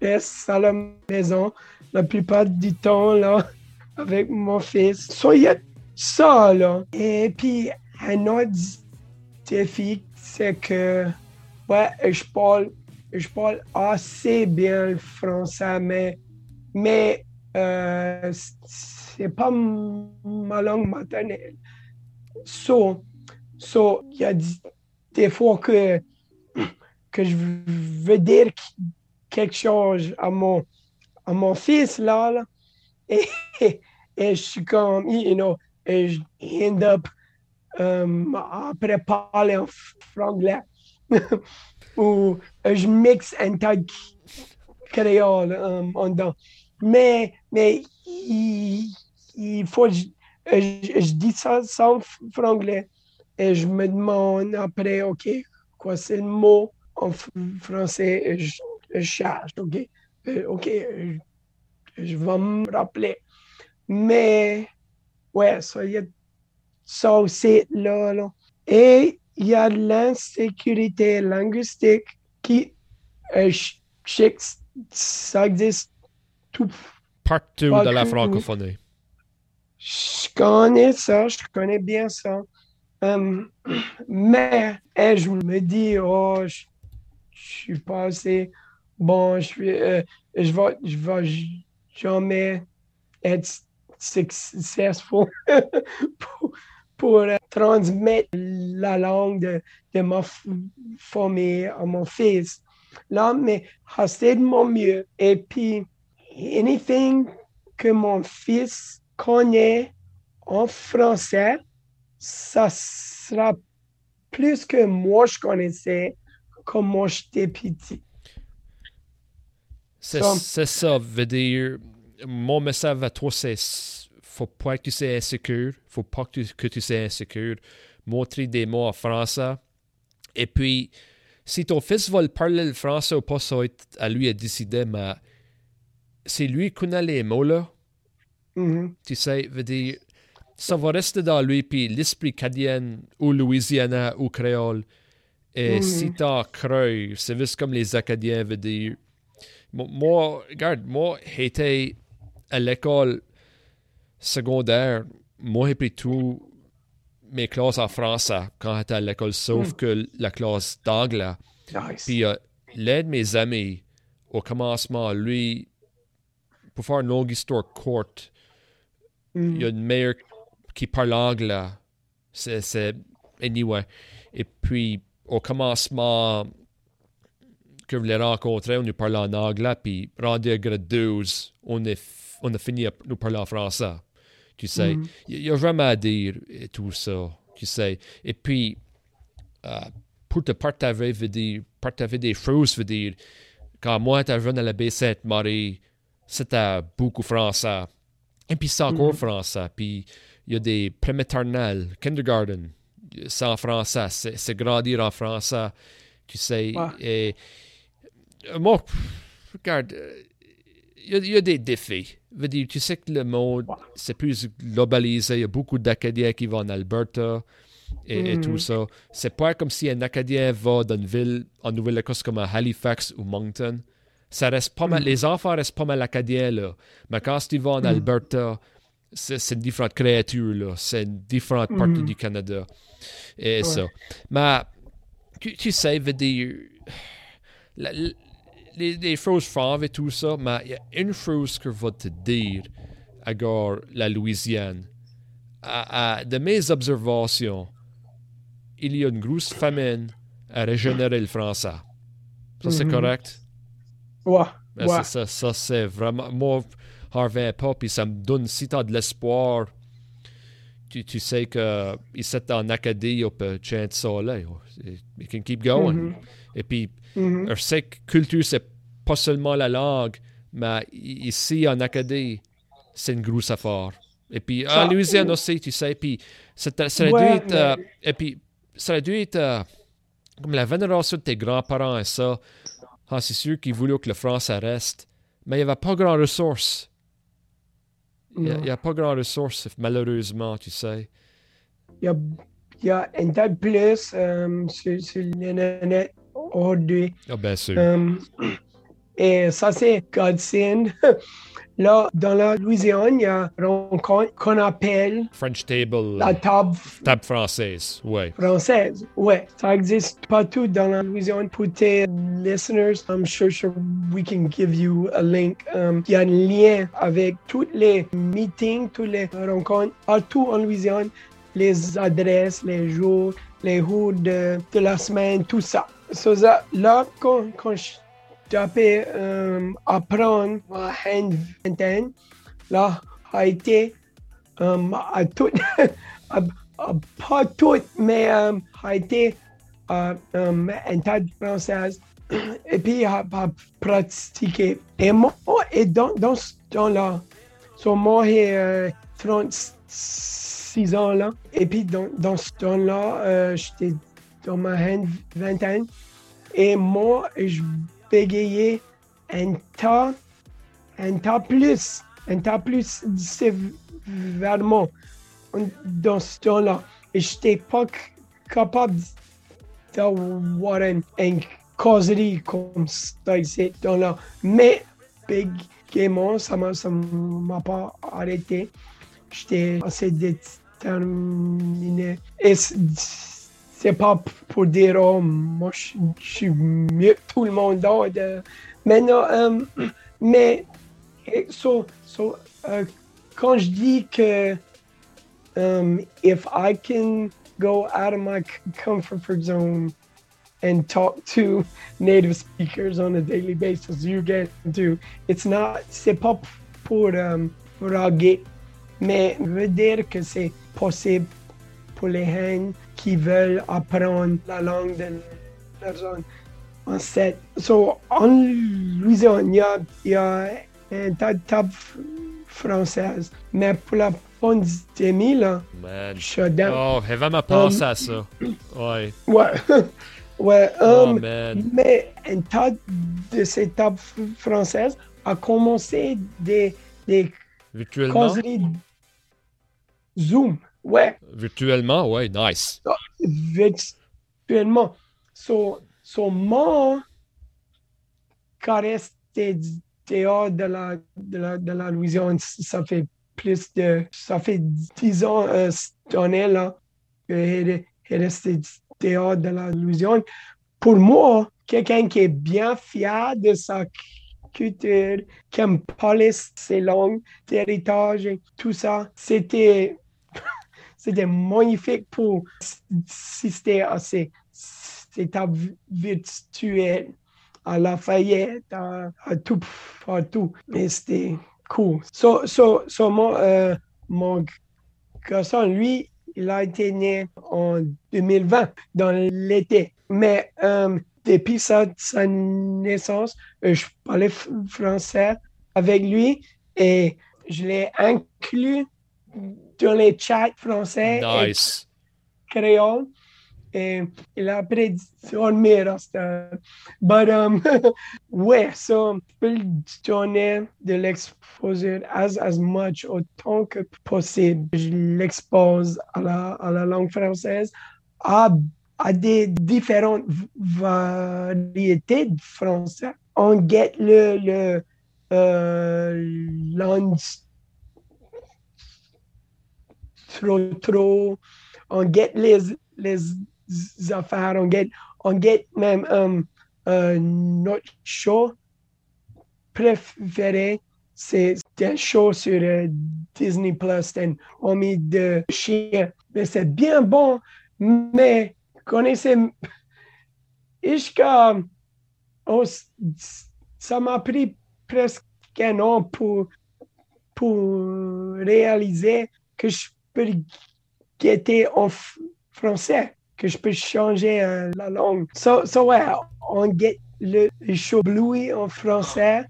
reste à la maison la plupart du temps, là, *laughs* avec mon fils. So, il y a ça, là. Et puis, un autre défi, c'est que, ouais, je parle je parle assez bien le français, mais, mais euh, c'est pas ma langue maternelle. So, so, il y a des fois que, que je veux dire quelque chose à mon, à mon fils, là, et, *laughs* et, je suis comme, you know, je end up um, après parler en franglais. *laughs* ou euh, je mixe un tas créole um, en dedans. Mais, mais il faut, je, euh, je, je, dis ça sans franglais et je me demande après, OK, quoi c'est le mot en français et je, je cherche, OK, euh, OK, je, je vais me rappeler. Mais, ouais, ça, il y a ça aussi là, là. Et il y a l'insécurité linguistique qui, euh, ça existe tout partout dans la francophonie. Je connais ça, je connais bien ça. Um, mais et je me dis, oh, je, je suis pas assez bon, je, euh, je, vais, je vais jamais être successful *laughs* pour, euh, transmettre la langue de, de ma famille à mon fils. Là, mais c'est de mon mieux. Et puis, anything que mon fils connaît en français, ça sera plus que moi je connaissais quand moi j'étais petit. C'est ça, veut dire, mon message à toi, c'est faut pas que tu sois insécure, faut pas que tu, que tu sois insécure. Montrer des mots en français. Et puis, si ton fils veut parler le français ou pas, ça va être à lui à décider, mais c'est lui qui connaît les mots là. Mm-hmm. Tu sais, veut dire, ça va rester dans lui, puis l'esprit cadien ou louisiana ou créole. Et mm-hmm. si t'as cru, c'est juste comme les Acadiens veut dire. Moi, regarde, moi, j'étais à l'école secondaire, moi, j'ai pris tous mes classes en français quand j'étais à l'école, sauf mm. que la classe d'anglais. Nice. Puis euh, l'un de mes amis, au commencement, lui, pour faire une longue histoire courte, mm. il y a une meilleure qui parle anglais. C'est. Anyway. Et puis, au commencement, que je l'ai rencontré, on nous parlait en anglais, puis rendu à grade 12, on, est, on a fini à nous parler en français. Tu sais, il mm. y, a vraiment à dire et tout ça. Tu sais. Et puis, euh, pour te partager, veut dire, partager des choses, veut dire, quand moi, j'étais jeune à la Baie-Sainte-Marie, c'était beaucoup français. Et puis, c'est encore mm. français. Puis, il y a des prématernelles, kindergarten, c'est en français, c'est grandir en français. Tu sais. Et moi, regarde, il y, a des défis. Veux dire, tu sais que le monde, c'est plus globalisé. Il y a beaucoup d'Acadiens qui vont en Alberta et, tout mm. ça. C'est pas comme si un Acadien va dans une ville en Nouvelle-Écosse comme à Halifax ou Moncton. Ça reste pas mal, les enfants restent pas mal acadiens, là. Mais quand tu vas en Alberta, c'est c'est une différente créature, là. C'est une différente partie du Canada. Et ça. Mais, tu, tu sais, veut dire, la- la- les, les choses et tout ça, mais il y a une chose que je vais te dire à gare la Louisiane. À- à- de mes observations, il y a une grosse famine à régénérer le français. Ça, c'est Mhm. correct? Ouais, Ben, ouais. c'est ça, ça c'est vraiment. Moi, Harvey pas, puis ça me donne, si t'as de l'espoir, tu, tu sais que ici en Acadie, on peut chanter ça là. You can keep going. Mhm. Et puis, Mhm. je sais que culture, c'est pas seulement la langue, mais ici en Acadie, c'est une grosse affaire. Et puis, en Louisiane aussi, tu sais, puis ça, ça Ouais, dû être. euh, et puis, ça a dû être euh, comme la vénération de tes grands-parents et ça. Ah, c'est sûr qu'ils voulaient que le français reste, mais il n'y avait pas grand ressources. Il n'y a, pas grand ressources, malheureusement, tu sais. Il y a, il y a un tas de plus euh, sur, sur l'internet aujourd'hui. Ah, bien sûr. Euh, et ça, c'est Godsend. *laughs* Là, dans la Louisiane, il y a une rencontre qu'on appelle French table, la table table française, ouais. française. Ouais, ça existe partout dans la Louisiane. Pour tes listeners, I'm sure, sure we can give you a link. Um, il y a un lien avec tous les meetings, toutes les rencontres partout en Louisiane, les adresses, les jours, les jours de, de la semaine, tout ça. So, ça, là, quand, quand je tapais euh, apprendre à hand là, a été euh, à tout, *laughs* à- à pas tout, mais euh, a été euh, euh, un tas de française *clears throat* et puis a, a pratiqué. Et moi, et dans, dans ce temps-là, so, moi j'ai euh, 36 ans là, et puis dans, dans ce temps-là, j'étais dans ma vingtaine. Et moi, je bégayais un tas, un tas plus, un tas plus sévèrement dans ce temps-là. Et je n'étais pas capable d'avoir une, une causerie comme ça ici, dans-là. Mais, bégaiement, ça ne m'a pas arrêté. J'étais assez déterminé. Et c'est pas pour dire, oh, moi, je je suis mieux que tout le monde d'autre. Mais non, euh, *clears throat* mais, so, so, euh, quand je dis que um, if I can go out of my comfort zone and talk to native speakers on a daily basis, you get to. It's not, c'est pas pour, um, pour mais veut dire que c'est possible pour les gens qui veulent apprendre la langue de leur zone. En fait, so, en Louisiane, il y a, il y a un tas de tables françaises, mais pour la pandémie, là, Man. shutdown. Oh, j'ai vraiment pensé à ça. Ouais. *laughs* Ouais, *laughs* ouais, Oh, um, man. mais un tas de ces tables françaises a commencé des, des Virtuellement? causeries Zoom. Ouais, Virtuellement, ouais, nice. virtuellement. So, so moi, quand resté dehors de la, de la, de la Louisiane, ça fait plus de, ça fait 10 ans, euh, cette année-là, que j'ai resté dehors de la Louisiane. Pour moi, quelqu'un qui est bien fier de sa culture, qui aime parler ses langues, d'héritage et tout ça, c'était c'était magnifique pour assister à ces, tables virtuelles à Lafayette, à, à tout partout. Mais c'était cool. So, so, so mon, euh, mon garçon, lui, il a été né en 2020, dans l'été. Mais euh, depuis sa, sa naissance, euh, je parlais français avec lui et je l'ai inclus dans les chats français et Nice. Et il a appris à dormir à ce temps. But, um, ouais, so, je peux donner de l'exposure as, as much autant que possible. Je l'expose à la, à la langue française, à, à des différentes variétés de français. on guette le, le euh, trop trop, on guette les, les affaires, on guette, on guette même um, euh, notre show préféré, c'est un show sur euh, Disney Plus, on met de chien. Mais c'est bien bon, mais connaissez, Ishka, oh, ça m'a pris presque un an pour, pour réaliser que je peux guetter en français, que je peux changer euh, la langue. So, so ouais, on guette le, show Bluey en français,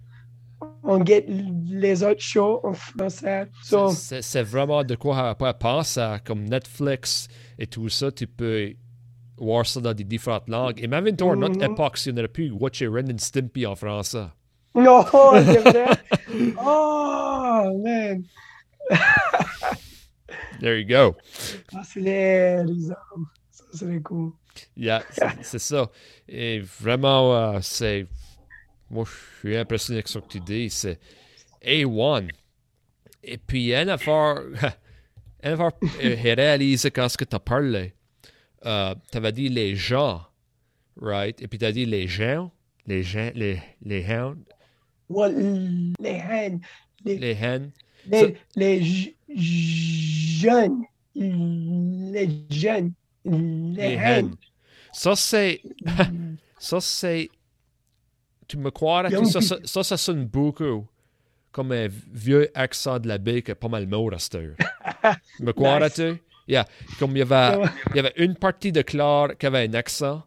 on guette les autres shows en français. So, c'est vraiment de quoi penser, comme Netflix et tout ça, tu peux voir ça dans des différentes langues. Et même dans notre époque, si on aurait pu watcher Ren and Stimpy en français. Non, *laughs* c'est vrai. oh, man. *laughs* There you go. Ah, c'est les, les hommes. Ça serait cool. Yeah, *laughs* c'est ça. Et vraiment, uh, c'est. Moi, je suis impressionné avec ce que tu dis. C'est A1. Et puis, une *laughs* affaire. Une *laughs* affaire réalisée quand ce que tu as parlé. Uh, tu avais dit les gens, right? Et puis tu as dit les gens, les gens, les, les gens. Well, les hen. Les, les hen. Les, so, les jeunes. Les jeunes. Les, les hen. Ça, c'est. *laughs* ça, c'est. Tu me crois? Tu, ça, ça, ça, ça sonne beaucoup comme un vieux accent de la baie qui est pas mal mort à cette heure. me crois-tu? *laughs* Yeah. Comme il y, avait, il y avait une partie de Claire qui avait un accent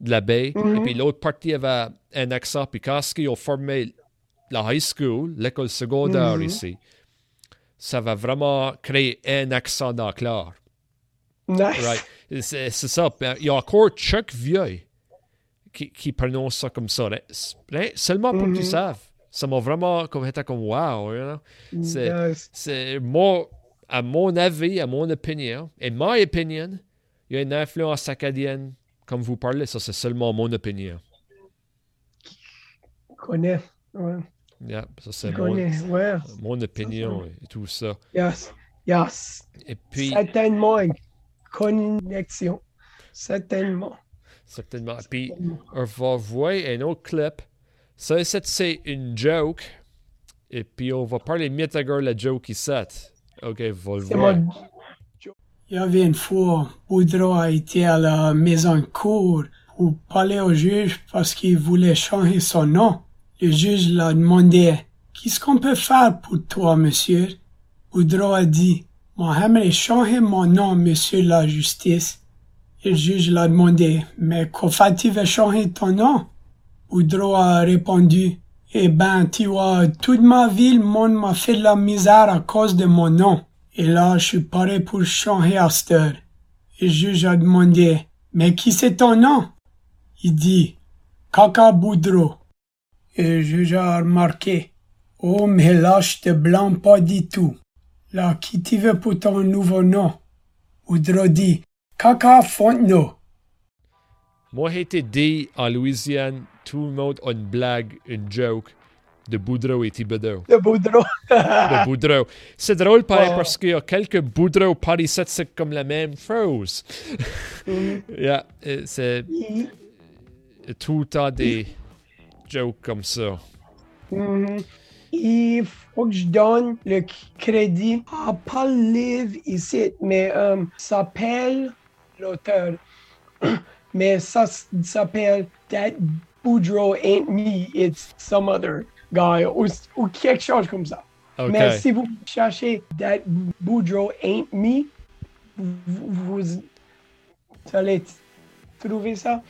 de la baie, mm -hmm. et puis l'autre partie avait un accent. Puis quand ils ont formé la high school, l'école secondaire mm -hmm. ici, ça va vraiment créer un accent dans Claire. Nice. Right. C'est ça. Il y a encore Chuck Vieux qui, qui prononce ça comme ça. Seulement pour mm -hmm. que tu mm-hmm. saves. Ça m'a vraiment comme été comme wow. You know? C'est moi à mon avis, à mon opinion, et my opinion, il y a une influence acadienne, comme vous parlez, ça c'est seulement mon opinion. Connais, ouais. Yeah, ça c'est mon, ouais. mon opinion et tout ça. Yes, yes. Et puis. Certainement une connexion. Certainement. Certainement. Et puis, on va voir un autre clip. Ça, c'est une joke. Et puis, on va parler mieux de la joke ici. OK, Il y avait une fois, Boudreau a été à la maison de cour pour parler au juge parce qu'il voulait changer son nom. Le juge l'a demandé Qu'est-ce qu'on peut faire pour toi, monsieur? Boudreau a dit Moi, j'aimerais changer mon nom, monsieur la justice. le juge l'a demandé Mais tu veux changer ton nom? Boudreau a répondu eh ben, tu vois, toute ma vie, le monde m'a fait de la misère à cause de mon nom. Et là, je suis paré pour changer à cette heure. Le juge a demandé, mais qui c'est ton nom? Il dit, Caca Boudreau. A remarqué, oh, mais je te blâme pas du tout. Là, qui veux pour ton nouveau nom? Boudreau dit, Caca Fontenot. Moi, j'ai été dit en Louisiane tout le monde a une blague, une joke de Boudreau et Thibodeau. De Boudreau. de Boudreau. C'est drôle pareil, parce qu'il y a quelques Boudreau par ici, c'est comme la même chose. Mm. *laughs* yeah, c'est tout le temps des jokes comme ça. Mm-hmm. Il faut que je donne le crédit à pas le livre ici, mais euh, s'appelle l'auteur. *clears throat* mais ça s'appelle That Boudreaux ain't me, it's some other guy, ou, ou quelque chose comme ça. Okay. Mais si vous cherchez That Boudreaux ain't me, vous, vous allez trouver ça.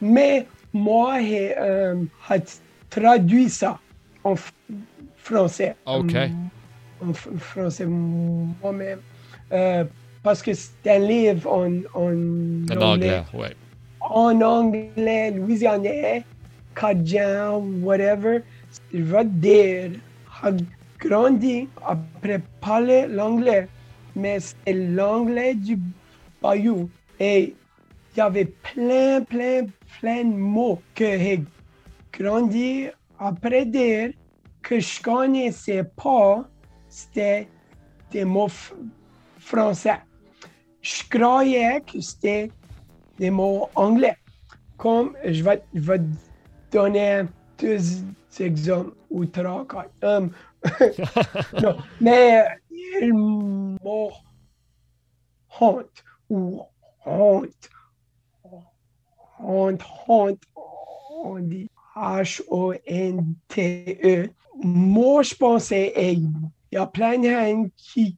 Mais moi, j'ai euh, traduit ça en français. OK. En, français moi-même. Euh, parce que c'est un livre en, en, en anglais. anglais ouais en anglais, louisianais, cajun, whatever, il va dire, a grandi après parler l'anglais, mais c'est l'anglais du bayou. Et il y avait plein, plein, plein de mots que j'ai grandi après dire que je connaissais pas, c'était des mots français. Je croyais que c'était des mots anglais. Comme je vais, je vais donner deux exemples ou trois. quatre. Um, *laughs* non, mais euh, le mot honte ou honte, honte, honte, on dit H-O-N-T-E. Moi, je pensais, il y a plein de gens qui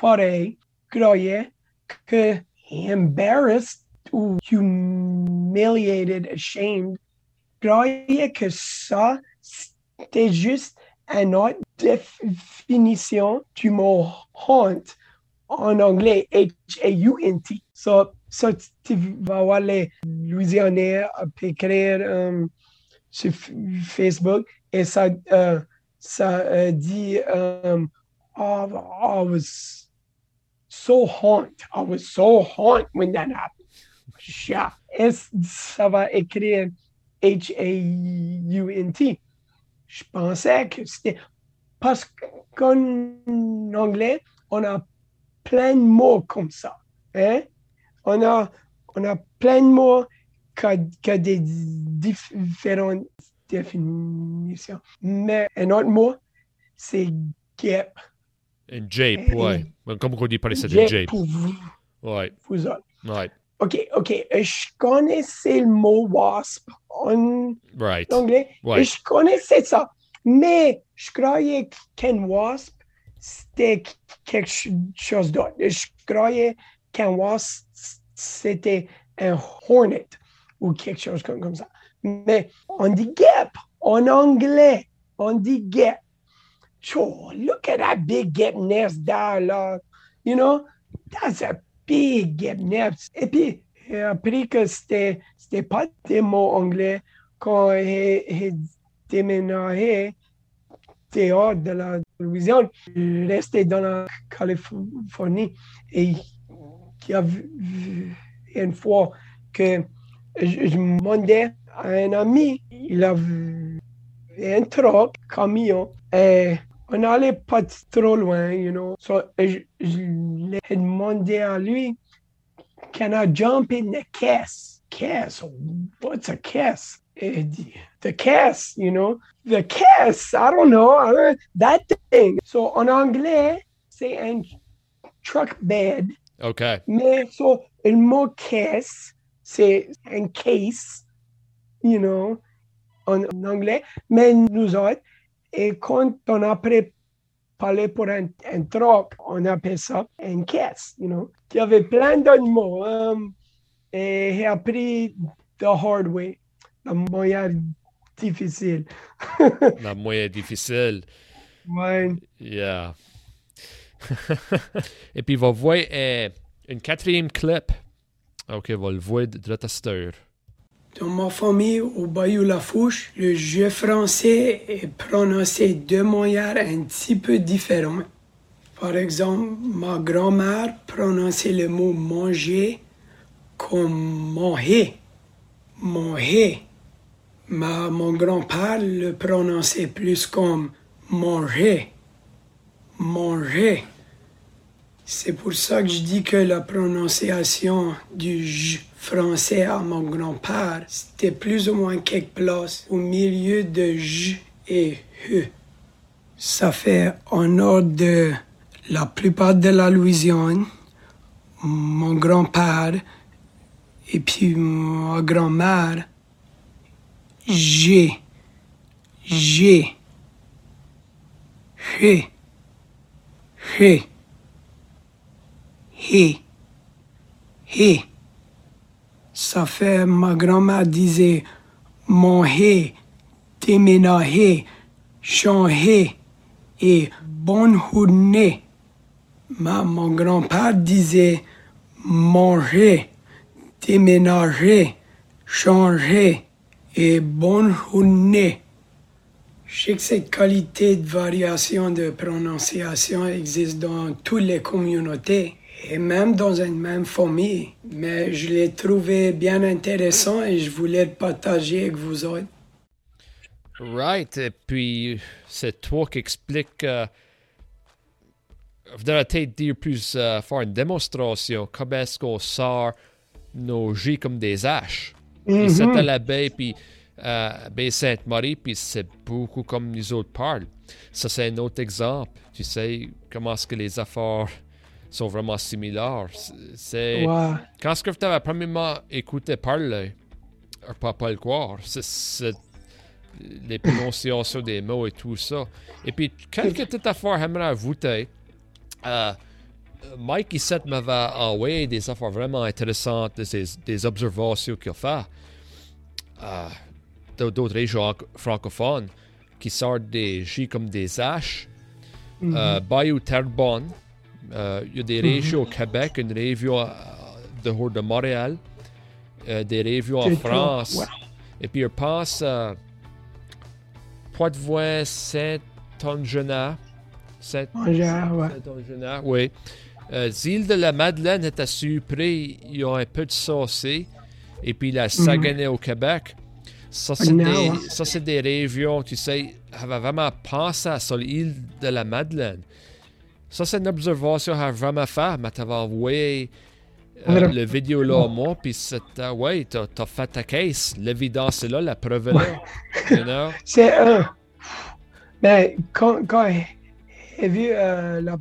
pareil, croyaient que embarrassed ou humiliated, ashamed, croyaient que ça, c'était juste une autre définition du mot honte en anglais, H-A-U-N-T. So, so, tu vas voir les Louisianais écrire um, sur Facebook et ça, euh, ça euh, dit um, oh, I was so haunt. I was so haunt when that happened. Yeah. Et ça va écrire H-A-U-N-T. Je pensais que c'était parce qu'en anglais, on a plein de mots comme ça. Hein? On, a, on a plein de mots qui ont des différentes définitions. Mais un autre mot, c'est gap. Une jape, ouais. Comme on dit par ici, une Gap jape. pour vous, Ouais, vous autres. ouais, OK, OK. Je connaissais le mot wasp en right. anglais. Je connaissais ça. Mais je croyais qu'un wasp, c'était quelque ch- chose d'autre. Je croyais qu'un wasp, c'était un hornet ou quelque chose comme, comme ça. Mais on dit gap en anglais. On dit gap. So look at that big gap nest there, là. You know, that's a big gap nest. Et puis, j'ai appris que c'était, c'était pas des mots anglais quand j'ai déménagé dehors de la Louisiane, restais dans la Californie et y a vu- vu une fois que je, je demandais à un ami, il a vu un truck, camion, et on n'allait pas trop loin, you know. So, je, je lui ai demandé à lui, can I jump in the caisse? Caisse? What's a dit, the caisse, you know? The caisse, I don't know, that thing. So, en anglais, c'est un truck bed, OK. mais so, le mot caisse, c'est un case, you know, en, en anglais. Mais nous autres, et quand on a préparé pour un, un on appelle ça une caisse, you know. Il y avait plein d'autres mots. um, et j'ai appris the hard way, la moyen difficile. *laughs* La moyen difficile. Ouais. Yeah. *laughs* Et puis, va voir euh, une quatrième clip. OK, va le voir de cette Dans ma famille, au Bayou Lafouche, le jeu français est prononcé de manière un petit peu différente. Par exemple, ma grand-mère prononçait le mot manger comme manger. Manger. Ma, mon grand-père le prononçait plus comme manger. Manger. C'est pour ça que je dis que la prononciation du J français à mon grand-père, c'était plus ou moins quelque place au milieu de J et E. Ça fait en ordre de la plupart de la Louisiane, mon grand-père et puis ma grand-mère, G, G, G, G. Hé. Hé. Ça fait, ma grand-mère disait, mon hé, déménager, changer et bonne journée. Ma, mon grand-père disait, manger, déménager, changer et bonne journée. Je sais que cette qualité de variation de prononciation existe dans toutes les communautés et même dans une même famille, mais je l'ai trouvé bien intéressant et je voulais le partager avec vous autres. Right. Et puis, c'est toi qui explique. Euh, faudrait peut-être dire plus, euh, faire une démonstration. Comment est-ce qu'on sort nos J comme des H? Mhm. C'est à la baie, puis euh, baie Sainte-Marie, puis c'est beaucoup comme les autres parlent. Ça, c'est un autre exemple. Tu sais comment est-ce que les affaires sont vraiment similaires. C'est Ouais. quand est-ce que tu avais premièrement écouté parler, ou pas, pas le croire, c'est, les prononciations des mots et tout ça. Et puis, quelques petites affaires j'aimerais ajouter. Euh, Mike ici m'avait envoyé des affaires vraiment intéressantes, des, des observations qu'il fait. Euh, d'autres régions francophones qui sortent des J comme des H. Euh, Bayou Terrebonne. Euh, Il y a des régions au Québec, une région dehors de Montréal, euh, des régions en France. Et puis, je pense euh, Poitevin, Saint-Ongenat. Saint Angers, ouais. Saint-Ongenat, oui. Euh, les îles de la Madeleine est à Supré, ils ont un peu de aussi. Et puis la Saguenay au Québec. Ça, c'est Saguenay, des, ouais. ça, c'est des régions, tu sais, j'avais vraiment pensé à sur l'île de la Madeleine. Ça, c'est une observation j'ai vraiment fait, mais t'avais envoyé euh, le vidéo là à moi, puis c'était, ouais, t'as, fait ta case. L'évidence est là, la preuve est là. You know? *laughs* C'est un. Mais quand, quand j'ai vu euh, la,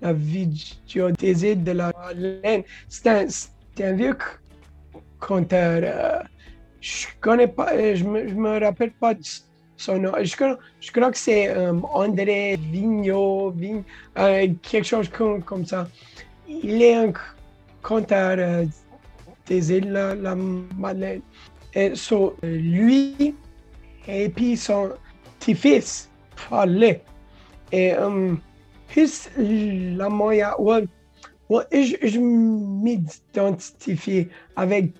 la vidéo des îles de la Madeleine, c'est un, un vieux conteur. Je connais pas, euh, je me, me rappelle pas de son nom. Je crois, que c'est euh, André Vigneault, Vign- euh, quelque chose comme, ça. Il est un c- conteur euh, des îles la, la Madeleine. Et so, lui, et puis son petit-fils parlait. Et plus la moyen, ouais, ouais, je, je m'identifie avec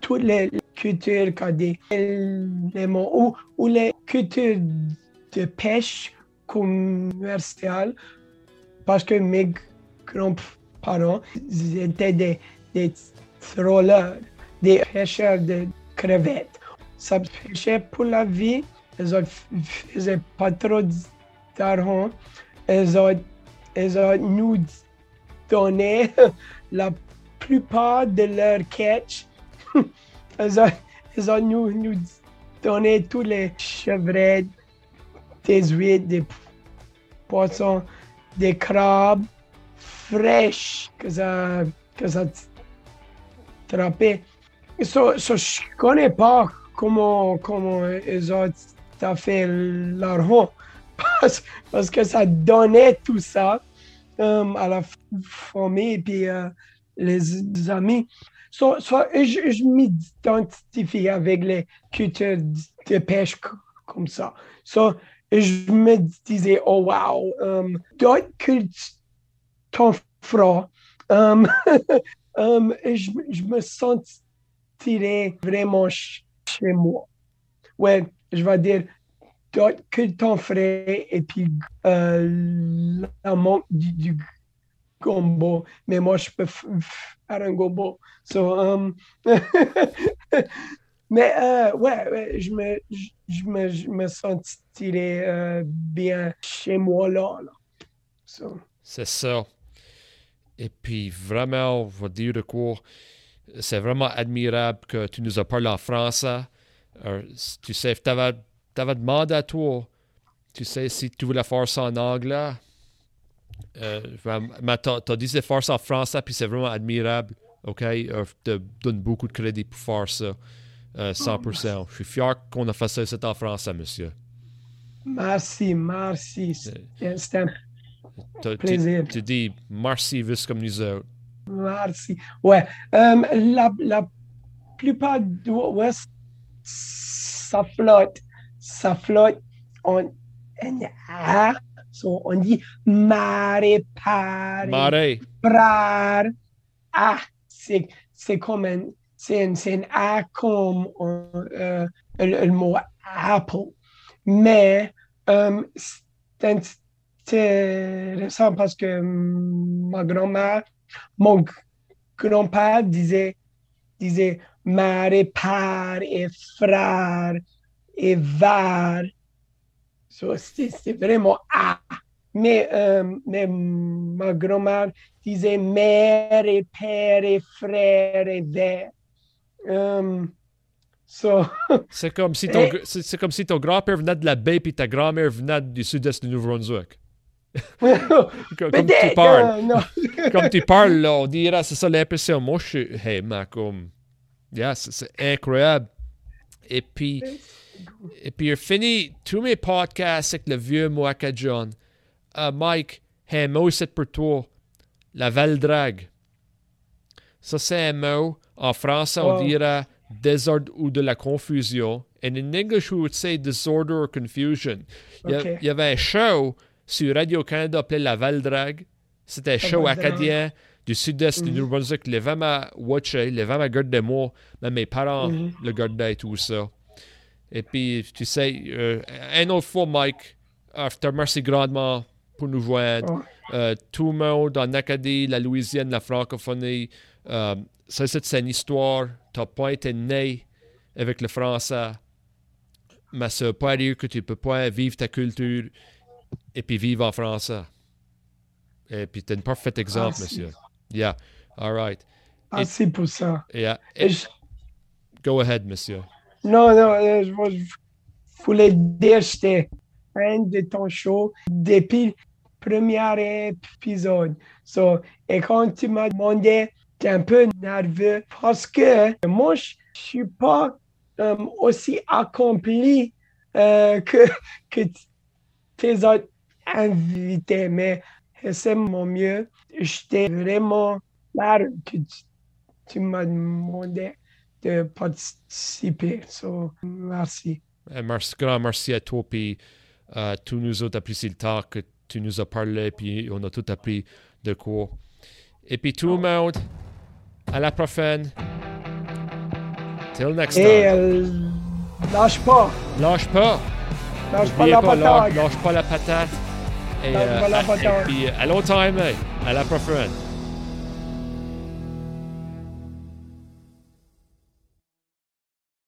toutes les cultures des éléments ou, ou les cultures de pêche commerciale parce que mes grands-parents étaient des, des trollers, des pêcheurs de crevettes. Ça pêchait pour la vie, ils ne faisaient pas trop d'argent, ils ont, ils ont nous donné *laughs* la plupart de leur catch. *laughs* ils, ont, nous, nous donné tous les chevrettes, des huîtres, des poissons, des crabes fraîches que ça, que ça. So, so, je connais pas comment, comment ils ont fait l'argent parce, parce que ça donnait tout ça euh, à la famille et puis euh, les amis. So, so, je, je m'identifie avec les cultures de pêche comme ça. So, je me disais, oh wow, um, d'autres cultures froid, um, *laughs* um, je, je me sentirais vraiment ch- chez moi. Ouais, je vais dire d'autres ton frère et puis euh, la manque du, du gombo. Mais moi, je peux faire un gombo. So, um, mais euh, ouais, je me, je me, je me sentirais euh, bien chez moi là. là. So, C'est ça. Et puis, vraiment, on va dire de quoi. C'est vraiment admirable que tu nous as parlé en français. Euh, tu sais, tu avais, demandé à toi, tu sais, si tu voulais faire ça en anglais. Euh, tu as dit faire ça en français, puis c'est vraiment admirable. OK? Euh, je te donne beaucoup de crédit pour faire ça. Euh, 100%. Je suis fier qu'on a fait ça en français, monsieur. merci, merci. C'est c'est un Plaisir. Tu, dis merci, juste comme nous autres. Merci. Ouais. Euh, la, la plupart du Ouest, ça flotte. Ça flotte en, en A. So, on dit mare, pare, Maré. frère. Ah, c'est c'est comme un, c'est un, c'est un A comme euh, le, le mot apple. Mais euh, c'est intéressant parce que ma grand-mère, mon grand-père disait, disait mère, père et frère. et var. C'était vraiment A. Mais, euh, mais ma grand-mère disait mère et père et frère et ver. Um, so, *laughs* C'est comme si ton, c'est comme si ton grand-père venait de la baie puis ta grand-mère venait du sud-est du Nouveau-Brunswick. *laughs* Comme, comme tu parles. euh, non. *laughs* comme tu parles, là, on dirait, c'est ça l'impression. Moi, je suis, hey, man, comme, yeah, c'est incroyable. Et puis, et puis, j'ai fini tous mes podcasts avec le vieux Moaka John. Euh, Mike, un mot, c'est pour toi. La valdrague. Ça, c'est un mot. En français, on Oh. dirait désordre ou de la confusion. And in English, we would say disorder or confusion. Il y, il avait un show sur Radio-Canada appelé La Valdrague. C'était un show acadien du sud-est du Mhm. Nouveau-Brunswick. Les femmes à watcher, les femmes à garder moi, même mes parents Mhm. le gardaient et tout ça. Et puis, tu sais, euh, un autre fois, Mike, euh, je te remercie grandement pour nous joindre. Euh, tout le monde en Acadie, la Louisiane, la francophonie, euh, ça, c'est une histoire. Tu n'as pas été né avec le français, mais ça ne veut pas dire que tu ne peux pas vivre ta culture et puis vivre en français. Et puis, tu es un parfait exemple, Ah, si. monsieur. Yeah, all right. Ah, c'est pour ça. Yeah. Et Go ahead, monsieur. Non, non, euh, je voulais dire j'étais fan de ton show depuis le premier épisode. So, et quand tu m'as demandé, j'étais un peu nerveux parce que moi, je ne suis pas euh, aussi accompli euh, que, *laughs* que tes autres invités, mais c'est mon mieux. J'étais vraiment fier que tu m'as demandé de participer. So, merci. Un merci, grand merci à toi, puis euh, tous nous autres apprécié le temps que tu nous as parlé, puis on a tout appris de quoi. Et puis tout le monde, à la prochaine. Till next Et time. euh, lâche pas, Lâche pas. lâche pas la pas, patate. lâche pas la patate. Et, Lâche pas la à- et puis à long time, hey. à la prochaine.